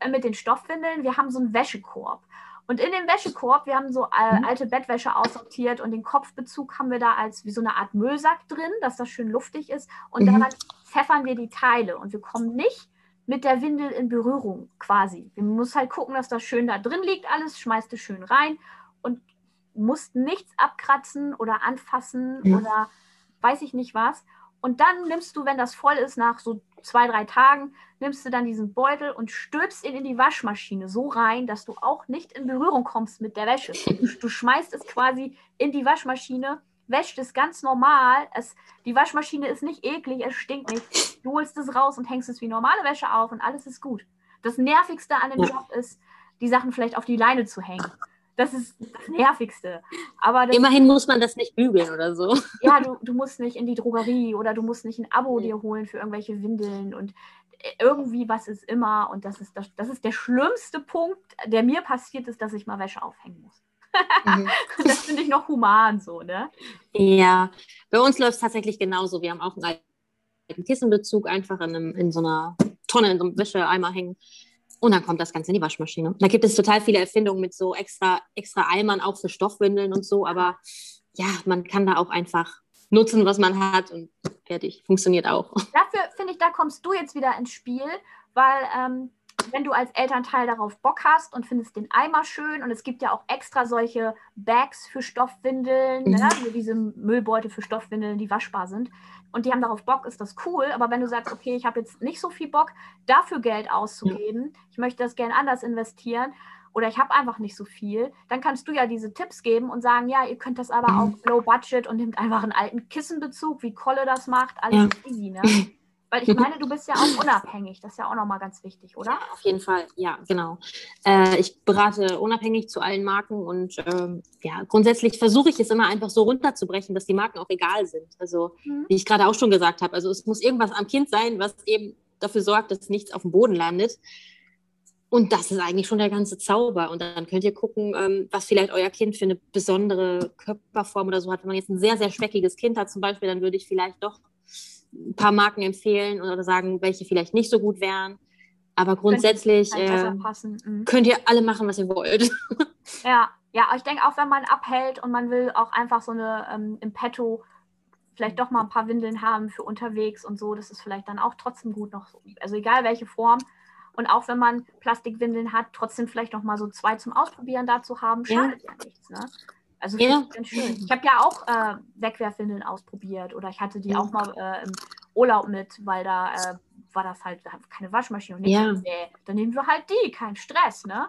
äh, mit den Stoffwindeln, wir haben so einen Wäschekorb. Und in dem Wäschekorb, wir haben so äh, mhm. alte Bettwäsche aussortiert und den Kopfbezug haben wir da als wie so eine Art Müllsack drin, dass das schön luftig ist. Und mhm. daran pfeffern wir die Teile und wir kommen nicht mit der Windel in Berührung quasi. Wir müssen halt gucken, dass das schön da drin liegt, alles, schmeißt es schön rein und musst nichts abkratzen oder anfassen mhm. oder weiß ich nicht was. Und dann nimmst du, wenn das voll ist, nach so zwei, drei Tagen, nimmst du dann diesen Beutel und stülpst ihn in die Waschmaschine so rein, dass du auch nicht in Berührung kommst mit der Wäsche. Du schmeißt es quasi in die Waschmaschine, wäscht es ganz normal. Es, die Waschmaschine ist nicht eklig, es stinkt nicht. Du holst es raus und hängst es wie normale Wäsche auf und alles ist gut. Das Nervigste an dem Job ist, die Sachen vielleicht auf die Leine zu hängen. Das ist das Nervigste. Aber das Immerhin muss man das nicht bügeln oder so. Ja, du, du musst nicht in die Drogerie oder du musst nicht ein Abo dir holen für irgendwelche Windeln und irgendwie was ist immer. Und das ist, das, das ist der schlimmste Punkt, der mir passiert ist, dass ich mal Wäsche aufhängen muss. Mhm. das finde ich noch human so, ne? Ja, bei uns läuft es tatsächlich genauso. Wir haben auch einen alten Kissenbezug einfach in, einem, in so einer Tonne, in so einem Wäscheeimer hängen. Und dann kommt das Ganze in die Waschmaschine. Da gibt es total viele Erfindungen mit so extra, extra Eimern, auch für Stoffwindeln und so. Aber ja, man kann da auch einfach nutzen, was man hat und fertig. Funktioniert auch. Dafür finde ich, da kommst du jetzt wieder ins Spiel, weil ähm, wenn du als Elternteil darauf Bock hast und findest den Eimer schön und es gibt ja auch extra solche Bags für Stoffwindeln, ne, mhm. ne, also diese Müllbeutel für Stoffwindeln, die waschbar sind und die haben darauf Bock, ist das cool. Aber wenn du sagst, okay, ich habe jetzt nicht so viel Bock, dafür Geld auszugeben, ja. ich möchte das gerne anders investieren oder ich habe einfach nicht so viel, dann kannst du ja diese Tipps geben und sagen, ja, ihr könnt das aber auch low budget und nehmt einfach einen alten Kissenbezug, wie Kolle das macht, alles ja. easy, ne? Weil ich meine, du bist ja auch unabhängig. Das ist ja auch nochmal ganz wichtig, oder? Ja, auf jeden Fall, ja, genau. Äh, ich berate unabhängig zu allen Marken und ähm, ja, grundsätzlich versuche ich es immer einfach so runterzubrechen, dass die Marken auch egal sind. Also, mhm. wie ich gerade auch schon gesagt habe, also es muss irgendwas am Kind sein, was eben dafür sorgt, dass nichts auf dem Boden landet. Und das ist eigentlich schon der ganze Zauber. Und dann könnt ihr gucken, ähm, was vielleicht euer Kind für eine besondere Körperform oder so hat. Wenn man jetzt ein sehr, sehr schwächiges Kind hat zum Beispiel, dann würde ich vielleicht doch ein paar Marken empfehlen oder sagen, welche vielleicht nicht so gut wären. Aber grundsätzlich äh, mhm. könnt ihr alle machen, was ihr wollt. Ja, ja, ich denke auch, wenn man abhält und man will auch einfach so eine ähm, im Petto vielleicht doch mal ein paar Windeln haben für unterwegs und so, das ist vielleicht dann auch trotzdem gut noch. Also egal welche Form. Und auch wenn man Plastikwindeln hat, trotzdem vielleicht noch mal so zwei zum Ausprobieren dazu haben, schadet ja, ja nichts. Ne? Also ja. ganz schön. Ich habe ja auch äh, Wegwerfwindeln ausprobiert oder ich hatte die ja. auch mal äh, im Urlaub mit, weil da äh, war das halt keine Waschmaschine und nichts. Ja. Nee, dann nehmen wir halt die, kein Stress, ne?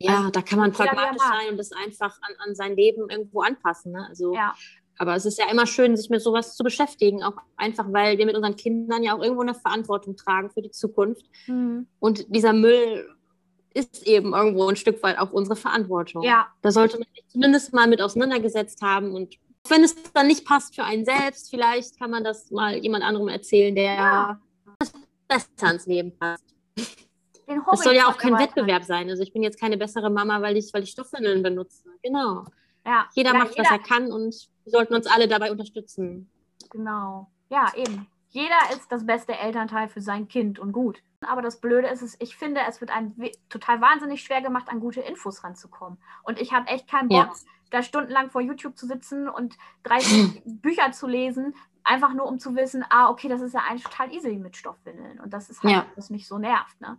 Ja, also, da kann man pragmatisch sein und das einfach an, an sein Leben irgendwo anpassen. Ne? Also, ja. Aber es ist ja immer schön, sich mit sowas zu beschäftigen, auch einfach, weil wir mit unseren Kindern ja auch irgendwo eine Verantwortung tragen für die Zukunft. Mhm. Und dieser Müll ist eben irgendwo ein Stück weit auch unsere Verantwortung. Ja. Da sollte man sich zumindest mal mit auseinandergesetzt haben und wenn es dann nicht passt für einen selbst, vielleicht kann man das mal jemand anderem erzählen, der ja. besser ans Leben passt. Es soll ja auch kein Wettbewerb sein. Also ich bin jetzt keine bessere Mama, weil ich, weil ich Stoffwindeln benutze. Genau. Ja. Jeder ja, macht, jeder. was er kann und wir sollten uns alle dabei unterstützen. Genau. Ja, eben. Jeder ist das beste Elternteil für sein Kind und gut. Aber das Blöde ist, ich finde, es wird einem total wahnsinnig schwer gemacht, an gute Infos ranzukommen. Und ich habe echt keinen Bock, ja. da stundenlang vor YouTube zu sitzen und 30 Bücher zu lesen, einfach nur um zu wissen, ah, okay, das ist ja eigentlich total easy mit Stoffwindeln. Und das ist halt, ja. was mich so nervt. Ne?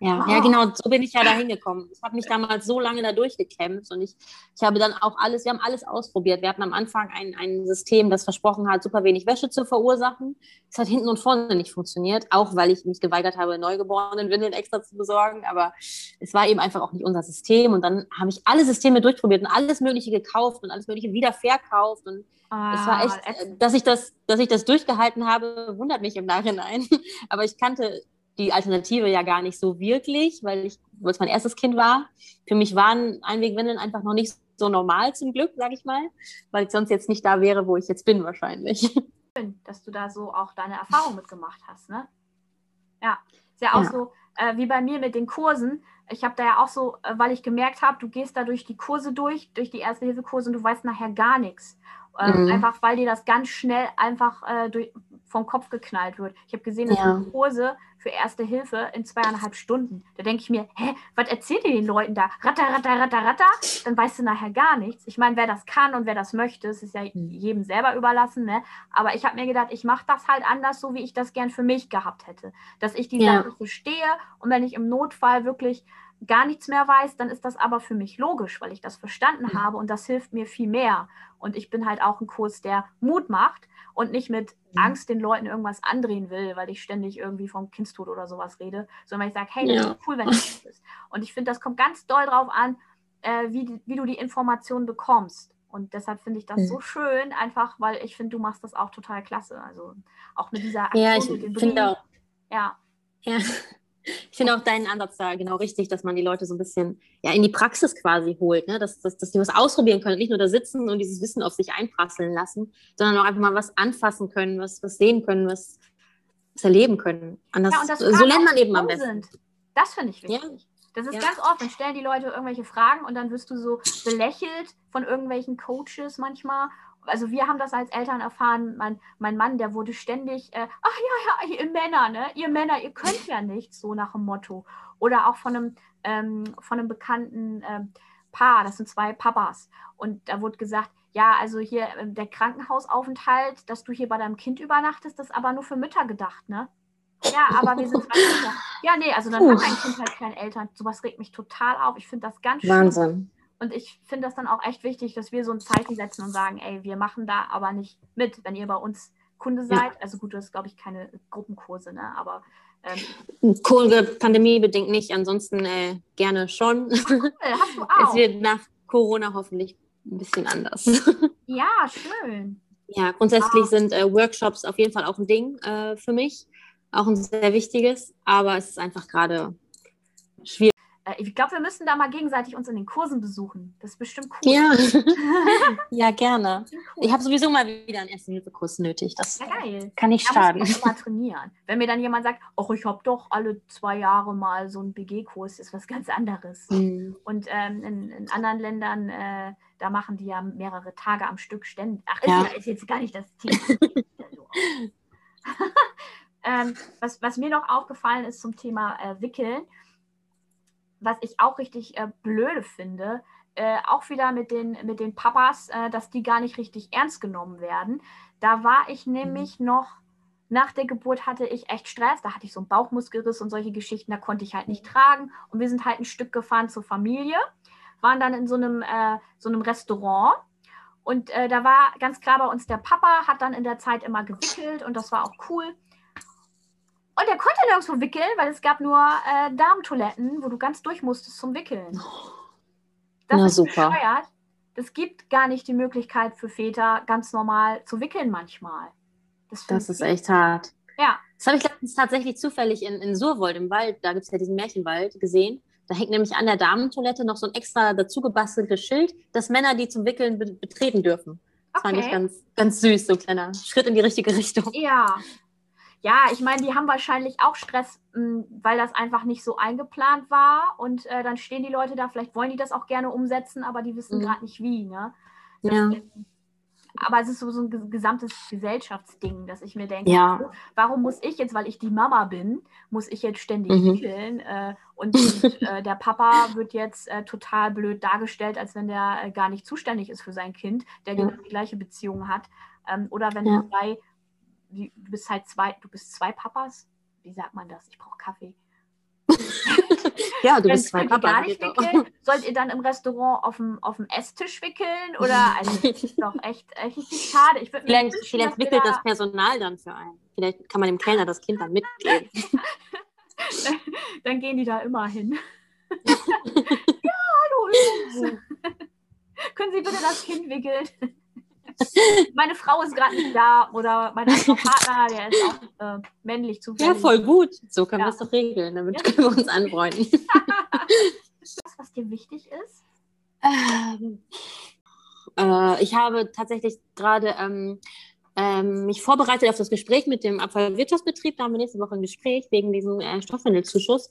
Ja, oh. ja, genau, so bin ich ja da hingekommen. Ich habe mich damals so lange da durchgekämpft und ich, ich habe dann auch alles, wir haben alles ausprobiert. Wir hatten am Anfang ein, ein System, das versprochen hat, super wenig Wäsche zu verursachen. Es hat hinten und vorne nicht funktioniert, auch weil ich mich geweigert habe, neugeborenen Windeln extra zu besorgen. Aber es war eben einfach auch nicht unser System. Und dann habe ich alle Systeme durchprobiert und alles Mögliche gekauft und alles Mögliche wieder verkauft. Und ah, es war echt, dass ich, das, dass ich das durchgehalten habe, wundert mich im Nachhinein. Aber ich kannte die Alternative ja gar nicht so wirklich, weil ich, weil es mein erstes Kind war. Für mich waren Einwegwindeln einfach noch nicht so normal zum Glück, sage ich mal, weil ich sonst jetzt nicht da wäre, wo ich jetzt bin wahrscheinlich. Schön, dass du da so auch deine Erfahrung mitgemacht hast, ne? Ja, ist ja auch ja. so äh, wie bei mir mit den Kursen. Ich habe da ja auch so, äh, weil ich gemerkt habe, du gehst da durch die Kurse durch, durch die Erste-Hilfe-Kurse und du weißt nachher gar nichts. Äh, mhm. Einfach weil dir das ganz schnell einfach äh, durch, vom Kopf geknallt wird. Ich habe gesehen, dass ja. Kurse für Erste Hilfe in zweieinhalb Stunden. Da denke ich mir, hä, was erzählt ihr den Leuten da? Ratter, ratter, ratter, ratter. Dann weißt du nachher gar nichts. Ich meine, wer das kann und wer das möchte, es ist ja jedem selber überlassen. Ne? Aber ich habe mir gedacht, ich mache das halt anders, so wie ich das gern für mich gehabt hätte. Dass ich die ja. Sache verstehe und wenn ich im Notfall wirklich gar nichts mehr weiß, dann ist das aber für mich logisch, weil ich das verstanden mhm. habe und das hilft mir viel mehr. Und ich bin halt auch ein Kurs, der Mut macht und nicht mit. Angst den Leuten irgendwas andrehen will, weil ich ständig irgendwie vom Kindstod oder sowas rede, sondern weil ich sage, hey, das ja. ist cool, wenn du das bist. Und ich finde, das kommt ganz doll drauf an, äh, wie, wie du die Informationen bekommst. Und deshalb finde ich das mhm. so schön, einfach, weil ich finde, du machst das auch total klasse. Also auch mit dieser Aktion, ja, ich mit dem finde auch. Ja. Ja, ich finde auch deinen Ansatz da genau richtig, dass man die Leute so ein bisschen ja, in die Praxis quasi holt, ne? dass, dass, dass die was ausprobieren können, nicht nur da sitzen und dieses Wissen auf sich einprasseln lassen, sondern auch einfach mal was anfassen können, was, was sehen können, was, was erleben können. Anders, ja, so lernt man eben am besten. Sind. Das finde ich wichtig. Ja. Das ist ja. ganz oft, dann stellen die Leute irgendwelche Fragen und dann wirst du so belächelt von irgendwelchen Coaches manchmal also wir haben das als Eltern erfahren, mein, mein Mann, der wurde ständig, äh, ach ja, ja, ihr Männer, ne? Ihr Männer, ihr könnt ja nichts, so nach dem Motto. Oder auch von einem, ähm, von einem bekannten ähm, Paar, das sind zwei Papas. Und da wurde gesagt, ja, also hier äh, der Krankenhausaufenthalt, dass du hier bei deinem Kind übernachtest, das ist aber nur für Mütter gedacht, ne? Ja, aber wir sind zwei Kinder. Ja, nee, also dann Puh. hat ein Kind halt keine Eltern. Sowas regt mich total auf. Ich finde das ganz schön. Wahnsinn. Und ich finde das dann auch echt wichtig, dass wir so ein Zeichen setzen und sagen, ey, wir machen da aber nicht mit, wenn ihr bei uns Kunde seid. Also gut, du hast, glaube ich, keine Gruppenkurse, ne? Aber ähm, Kurse pandemiebedingt nicht, ansonsten äh, gerne schon. Cool, hast du auch. Es wird nach Corona hoffentlich ein bisschen anders. Ja, schön. Ja, grundsätzlich ah. sind äh, Workshops auf jeden Fall auch ein Ding äh, für mich. Auch ein sehr wichtiges, aber es ist einfach gerade schwierig Äh, ich glaube, wir müssen da mal gegenseitig uns in den Kursen besuchen. Das ist bestimmt cool. Ja, ja gerne. Cool. Ich habe sowieso mal wieder einen Erste-Hilfe-Kurs nötig. Das ja, geil. kann nicht schaden. Ich mal trainieren. Wenn mir dann jemand sagt, ach, ich habe doch alle zwei Jahre mal so einen BG-Kurs, ist was ganz anderes. Mhm. Und ähm, in, in, anderen Ländern, äh, da machen die ja mehrere Tage am Stück ständig. Ach, ist, ja. ist jetzt gar nicht das Thema. ähm, was, was mir noch aufgefallen ist zum Thema äh, Wickeln, was ich auch richtig äh, blöde finde, äh, auch wieder mit den, mit den Papas, äh, dass die gar nicht richtig ernst genommen werden. Da war ich nämlich mhm. noch, nach der Geburt hatte ich echt Stress, da hatte ich so einen Bauchmuskelriss und solche Geschichten, da konnte ich halt nicht mhm. tragen. Und wir sind halt ein Stück gefahren zur Familie, waren dann in so einem, äh, so einem Restaurant. Und äh, da war ganz klar bei uns der Papa, hat dann in der Zeit immer gewickelt und das war auch cool. Und er konnte nirgendwo wickeln, weil es gab nur äh, Darmtoiletten, wo du ganz durch musstest zum Wickeln. Das Na, ist super. bescheuert. Es gibt gar nicht die Möglichkeit für Väter, ganz normal zu wickeln manchmal. Das, das ist echt hart. Ja. Das habe ich letztens tatsächlich zufällig in, in Surwold im Wald, da gibt es ja diesen Märchenwald, gesehen. Da hängt nämlich an der Damentoilette noch so ein extra dazu gebasteltes Schild, dass Männer die zum Wickeln be betreten dürfen. Das okay. fand ich ganz, ganz süß, so ein kleiner Schritt in die richtige Richtung. Ja, ja, ich meine, die haben wahrscheinlich auch Stress, hm, weil das einfach nicht so eingeplant war. Und äh, dann stehen die Leute da, vielleicht wollen die das auch gerne umsetzen, aber die wissen mhm. gerade nicht wie. Ne? Das, ja. Aber es ist so, so ein gesamtes Gesellschaftsding, dass ich mir denke, ja. warum muss ich jetzt, weil ich die Mama bin, muss ich jetzt ständig mhm. wickeln? Äh, und, und äh, der Papa wird jetzt äh, total blöd dargestellt, als wenn der äh, gar nicht zuständig ist für sein Kind, der ja. genau die gleiche Beziehung hat. Ähm, oder wenn ja. zwei wie, du bist halt zwei, du bist zwei Papas. Wie sagt man das? Ich brauche Kaffee. ja, du bist zwei Papas. Gar nicht wickeln? Sollt ihr dann im Restaurant auf dem, auf dem Esstisch wickeln? Oder also das ist doch echt, echt schade. Ich vielleicht wünschen, vielleicht wickelt da das Personal dann für einen. Vielleicht kann man dem Kellner das Kind dann mitgeben. dann gehen die da immer hin. ja, hallo. Können Sie bitte das Kind wickeln? meine Frau ist gerade nicht da oder mein Partner, der ist auch äh, männlich zufällig. Ja, voll gut. So können ja. wir es doch regeln. Damit können wir uns anfreunden. ist das, was dir wichtig ist? Ähm, äh, ich habe tatsächlich gerade ähm, ähm, mich vorbereitet auf das Gespräch mit dem Abfallwirtschaftsbetrieb. Da haben wir nächste Woche ein Gespräch wegen diesem äh, Stoffwindelzuschuss.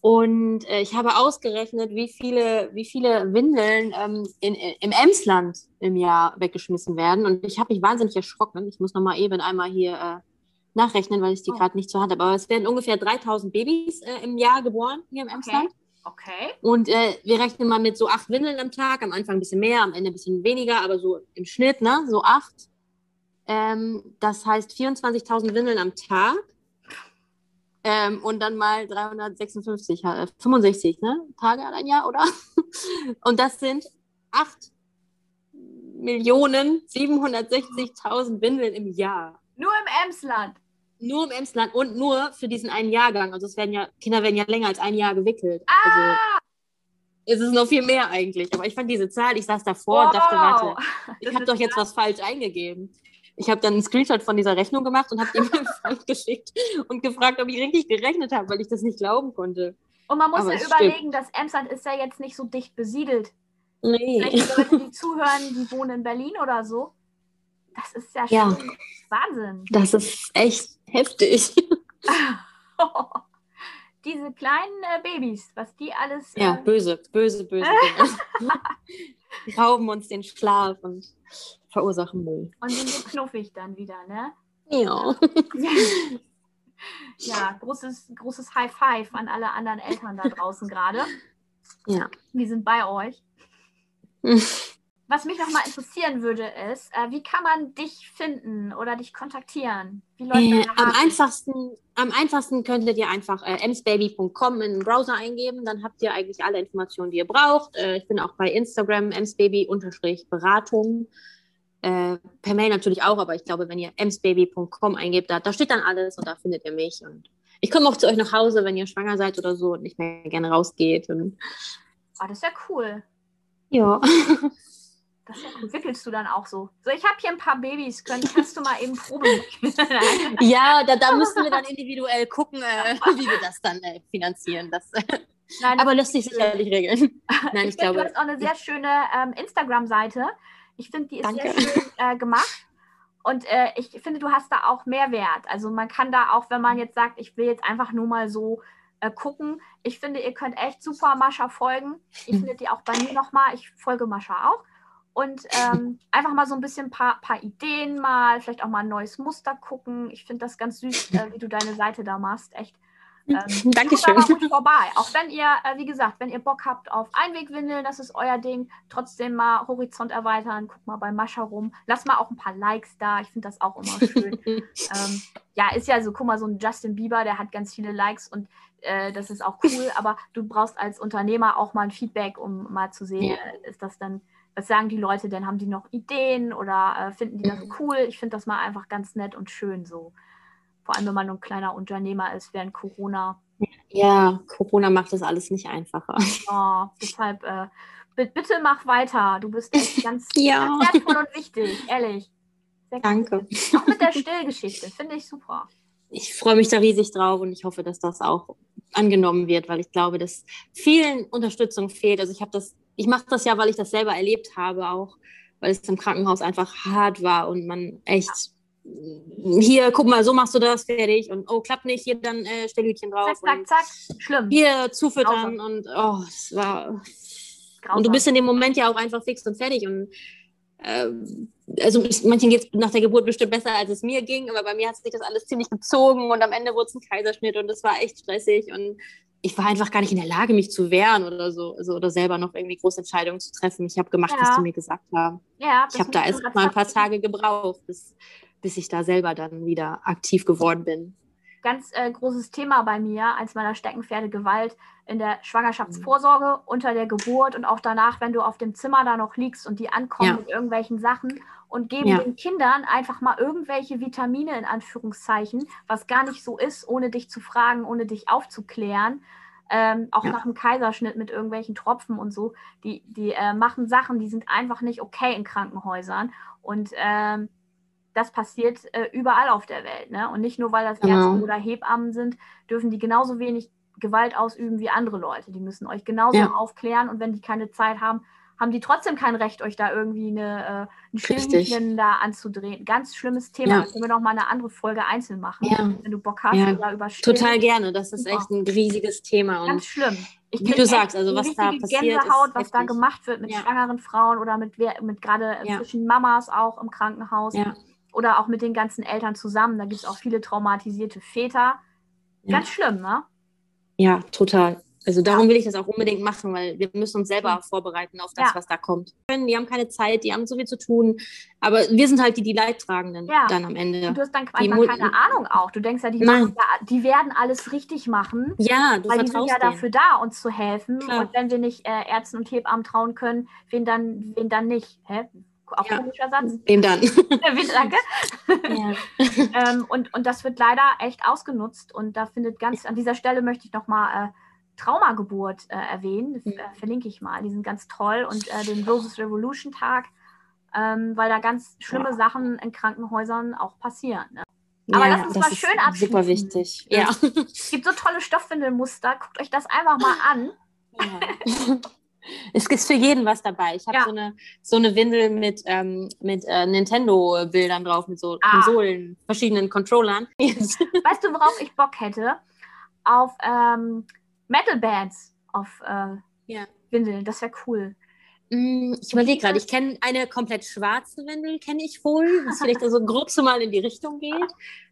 Und äh, ich habe ausgerechnet, wie viele, wie viele Windeln ähm, in, im Emsland im Jahr weggeschmissen werden. Und ich habe mich wahnsinnig erschrocken. Ich muss nochmal eben einmal hier äh, nachrechnen, weil ich die oh. gerade nicht zur Hand habe. Aber es werden ungefähr 3000 Babys äh, im Jahr geboren hier im Emsland. Okay. okay. Und äh, wir rechnen mal mit so acht Windeln am Tag. Am Anfang ein bisschen mehr, am Ende ein bisschen weniger, aber so im Schnitt, ne, so acht. Ähm, das heißt 24.000 Windeln am Tag. Ähm, und dann mal 356, äh, 65 ne? Tage an ein Jahr, oder? Und das sind 8.760.000 Windeln im Jahr. Nur im Emsland. Nur im Emsland und nur für diesen einen Jahrgang. Also es werden ja, Kinder werden ja länger als ein Jahr gewickelt. Ah! Also, es ist noch viel mehr eigentlich. Aber ich fand diese Zahl, ich saß davor wow. und dachte, warte, ich habe doch jetzt was falsch eingegeben. Ich habe dann einen Screenshot von dieser Rechnung gemacht und habe ihm Freund geschickt und gefragt, ob ich richtig gerechnet habe, weil ich das nicht glauben konnte. Und man muss Aber ja überlegen, stimmt. das Emsland ist ja jetzt nicht so dicht besiedelt. Nee. Vielleicht Leute, die zuhören, die wohnen in Berlin oder so. Das ist ja, ja. Wahnsinn. Das ist echt heftig. Diese kleinen äh, Babys, was die alles. Äh, ja, böse, böse, böse die rauben uns den Schlaf und verursachen Müll. Und sind so knuffig dann wieder, ne? Ja. ja, großes, großes High Five an alle anderen Eltern da draußen gerade. Ja. Wir sind bei euch. Was mich noch mal interessieren würde, ist, äh, wie kann man dich finden oder dich kontaktieren? Äh, am einfachsten, am einfachsten könntet ihr einfach äh, emsbaby.com in den Browser eingeben. Dann habt ihr eigentlich alle Informationen, die ihr braucht. Äh, ich bin auch bei Instagram emsbaby-beratung. Äh, per Mail natürlich auch, aber ich glaube, wenn ihr emsbaby.com eingebt, da, da steht dann alles und da findet ihr mich. Und ich komme auch zu euch nach Hause, wenn ihr schwanger seid oder so und nicht mehr gerne rausgeht. Und oh, das ist ja cool. Ja. Das ja cool. Wickelst du dann auch so? So, ich habe hier ein paar Babys, Könnt, kannst du mal eben Probe Ja, da, da müssen wir dann individuell gucken, äh, wie wir das dann äh, finanzieren. Das, Nein, aber lässt sich sicherlich regeln. Nein, ich, ich glaube. Du hast auch eine sehr schöne ähm, Instagram-Seite. Ich finde, die ist Danke. sehr schön äh, gemacht. Und äh, ich finde, du hast da auch Mehrwert. Also man kann da auch, wenn man jetzt sagt, ich will jetzt einfach nur mal so äh, gucken. Ich finde, ihr könnt echt super Mascha folgen. Ihr findet die auch bei mir nochmal. Ich folge Mascha auch. Und ähm, einfach mal so ein bisschen ein paar, paar Ideen mal, vielleicht auch mal ein neues Muster gucken. Ich finde das ganz süß, äh, wie du deine Seite da machst. Echt ähm, Dankeschön. Gut vorbei. Auch wenn ihr, äh, wie gesagt, wenn ihr Bock habt auf Einwegwindeln, das ist euer Ding, trotzdem mal Horizont erweitern, guck mal bei Mascha rum. Lass mal auch ein paar Likes da. Ich finde das auch immer schön. ähm, ja, ist ja so, guck mal, so ein Justin Bieber, der hat ganz viele Likes und äh, das ist auch cool, aber du brauchst als Unternehmer auch mal ein Feedback, um mal zu sehen, ja. äh, ist das dann was sagen die Leute denn? Haben die noch Ideen oder äh, finden die das mhm. cool? Ich finde das mal einfach ganz nett und schön so. Vor allem, wenn man ein kleiner Unternehmer ist während Corona. Ja, Corona macht das alles nicht einfacher. Oh, deshalb, äh, bitte mach weiter. Du bist echt ganz, ja. ganz wertvoll und wichtig, ehrlich. Sehr Danke. Cool. Auch mit der Stillgeschichte, finde ich super. Ich freue mich da riesig drauf und ich hoffe, dass das auch angenommen wird, weil ich glaube, dass vielen Unterstützung fehlt. Also ich habe das, ich mache das ja, weil ich das selber erlebt habe, auch weil es im Krankenhaus einfach hart war und man echt hier, guck mal, so machst du das, fertig. Und oh, klappt nicht, hier dann äh, Stellhütchen drauf. Zack, zack, zack. Schlimm. Hier zufüttern Grausam. und oh, das war. Grausam. Und du bist in dem Moment ja auch einfach fix und fertig. Und äh, also manchen geht es nach der Geburt bestimmt besser, als es mir ging, aber bei mir hat sich das alles ziemlich gezogen und am Ende wurde es ein Kaiserschnitt und es war echt stressig und ich war einfach gar nicht in der Lage, mich zu wehren oder so, also, oder selber noch irgendwie große Entscheidungen zu treffen. Ich habe gemacht, ja. was die mir gesagt haben. Ja, ich habe da erst mal ein paar Tage gebraucht, bis, bis ich da selber dann wieder aktiv geworden bin. Ganz äh, großes Thema bei mir, als meiner Steckenpferde Gewalt in der Schwangerschaftsvorsorge, unter der Geburt und auch danach, wenn du auf dem Zimmer da noch liegst und die ankommen ja. mit irgendwelchen Sachen und geben ja. den Kindern einfach mal irgendwelche Vitamine in Anführungszeichen, was gar nicht so ist, ohne dich zu fragen, ohne dich aufzuklären. Ähm, auch ja. nach dem Kaiserschnitt mit irgendwelchen Tropfen und so. Die, die äh, machen Sachen, die sind einfach nicht okay in Krankenhäusern. Und ähm, das passiert äh, überall auf der Welt. Ne? Und nicht nur, weil das genau. Ärzte oder Hebammen sind, dürfen die genauso wenig Gewalt ausüben wie andere Leute. Die müssen euch genauso ja. aufklären und wenn die keine Zeit haben, haben die trotzdem kein Recht, euch da irgendwie eine, äh, ein Schildchen da anzudrehen. Ganz schlimmes Thema. Ja. Da können wir noch mal eine andere Folge einzeln machen, ja. wenn du Bock hast. Ja. Oder über Total gerne. Das ist echt ein riesiges Thema. Und Ganz schlimm. Ich wie du sagst, also was da passiert Gänsehaut, was da gemacht wird mit schwangeren Frauen oder mit, mit gerade zwischen Mamas auch im Krankenhaus. Oder auch mit den ganzen Eltern zusammen. Da gibt es auch viele traumatisierte Väter. Ganz schlimm, ne? Ja, total. Also darum will ich das auch unbedingt machen, weil wir müssen uns selber vorbereiten auf das, ja. was da kommt. Die haben keine Zeit, die haben so viel zu tun, aber wir sind halt die, die Leidtragenden ja. dann am Ende. Und du hast dann einfach keine Ahnung auch. Du denkst ja, die, machen, die werden alles richtig machen. Ja, du weil die sind ja denen. dafür da, uns zu helfen. Klar. Und wenn wir nicht äh, Ärzten und Hebammen trauen können, wen dann, wen dann nicht? Hä? Auch ja. komischer Satz. Wem dann? Danke. Ja. ähm, und, und das wird leider echt ausgenutzt. Und da findet ganz, an dieser Stelle möchte ich nochmal äh, Traumageburt äh, erwähnen. Das, äh, verlinke ich mal. Die sind ganz toll. Und äh, den Roses Revolution Tag, ähm, weil da ganz schlimme ja. Sachen in Krankenhäusern auch passieren. Ne? Aber ja, lass uns mal schön abschließen. Super wichtig. Ja. Es gibt so tolle Stoffwindelmuster. Guckt euch das einfach mal an. Ja. Es gibt für jeden was dabei. Ich habe ja. so, eine, so eine Windel mit, ähm, mit äh, Nintendo-Bildern drauf, mit so ah. Konsolen, verschiedenen Controllern. Weißt du, worauf ich Bock hätte? Auf ähm, Metal-Bands auf äh, ja. Windeln. Das wäre cool. Mm, ich überlege gerade, ich kenne eine komplett schwarze Windel, kenne ich wohl, was vielleicht also grob so mal in die Richtung geht.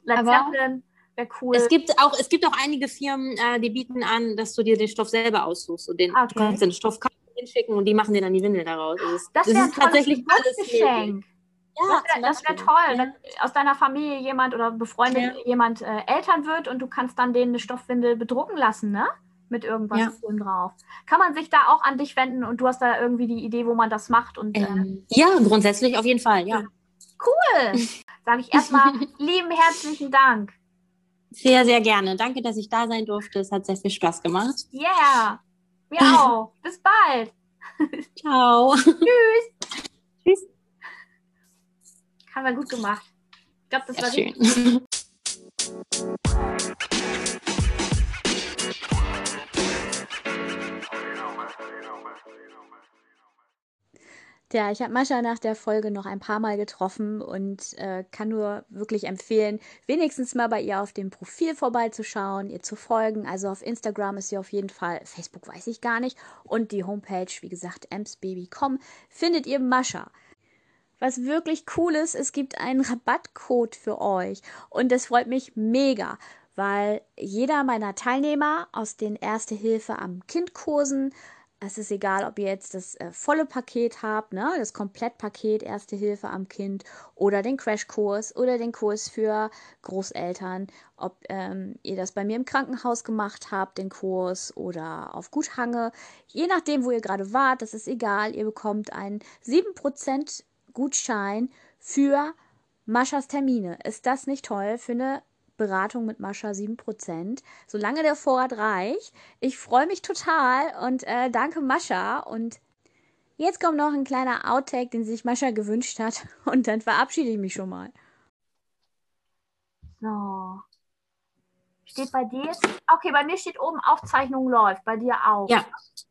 Led Zeppelin wäre cool. Es gibt auch, es gibt auch einige Firmen, äh, die bieten an, dass du dir den Stoff selber aussuchst und den, okay. du kannst den Stoff hinschicken und die machen dir dann die Windel daraus. Das, das ist tatsächlich alles Geschenk. Ja, das wäre wär toll, wenn aus deiner Familie jemand oder befreundet ja. jemand äh, Eltern wird und du kannst dann denen eine Stoffwindel bedrucken lassen, ne? Mit irgendwas ja. drauf. Kann man sich da auch an dich wenden und du hast da irgendwie die Idee, wo man das macht? Und, ähm, äh, ja, grundsätzlich auf jeden Fall, ja. Cool! Sage ich erstmal lieben herzlichen Dank. Sehr, sehr gerne. Danke, dass ich da sein durfte. Es hat sehr viel Spaß gemacht. Ja. Yeah. Wir auch. Bis bald. Ciao. Tschüss. Tschüss. Haben wir gut gemacht. Ich glaube, das ja, war schön. Richtig. Ja, ich habe Mascha nach der Folge noch ein paar Mal getroffen und äh, kann nur wirklich empfehlen, wenigstens mal bei ihr auf dem Profil vorbeizuschauen, ihr zu folgen. Also auf Instagram ist sie auf jeden Fall, Facebook weiß ich gar nicht. Und die Homepage, wie gesagt, emsbaby.com, findet ihr Mascha. Was wirklich cool ist, es gibt einen Rabattcode für euch und das freut mich mega, weil jeder meiner Teilnehmer aus den Erste Hilfe am Kind Kursen es ist egal, ob ihr jetzt das äh, volle Paket habt, ne, das Komplettpaket Erste Hilfe am Kind oder den Crashkurs oder den Kurs für Großeltern, ob ähm, ihr das bei mir im Krankenhaus gemacht habt, den Kurs oder auf Guthange. Je nachdem, wo ihr gerade wart, das ist egal, ihr bekommt einen 7% Gutschein für Maschas Termine. Ist das nicht toll für eine Beratung mit Mascha 7%. Solange der Vorrat reicht. Ich freue mich total und äh, danke Mascha. Und jetzt kommt noch ein kleiner Outtake, den sich Mascha gewünscht hat. Und dann verabschiede ich mich schon mal. So. Steht bei dir jetzt? Okay, bei mir steht oben Aufzeichnung läuft. Bei dir auch. Ja,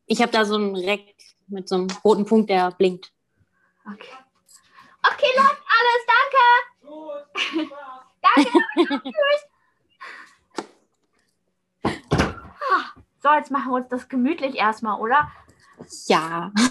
ich habe da so einen Reck mit so einem roten Punkt, der blinkt. Okay. Okay, läuft alles. Danke. Danke. Tschüss. So, jetzt machen wir uns das gemütlich erstmal, oder? Ja.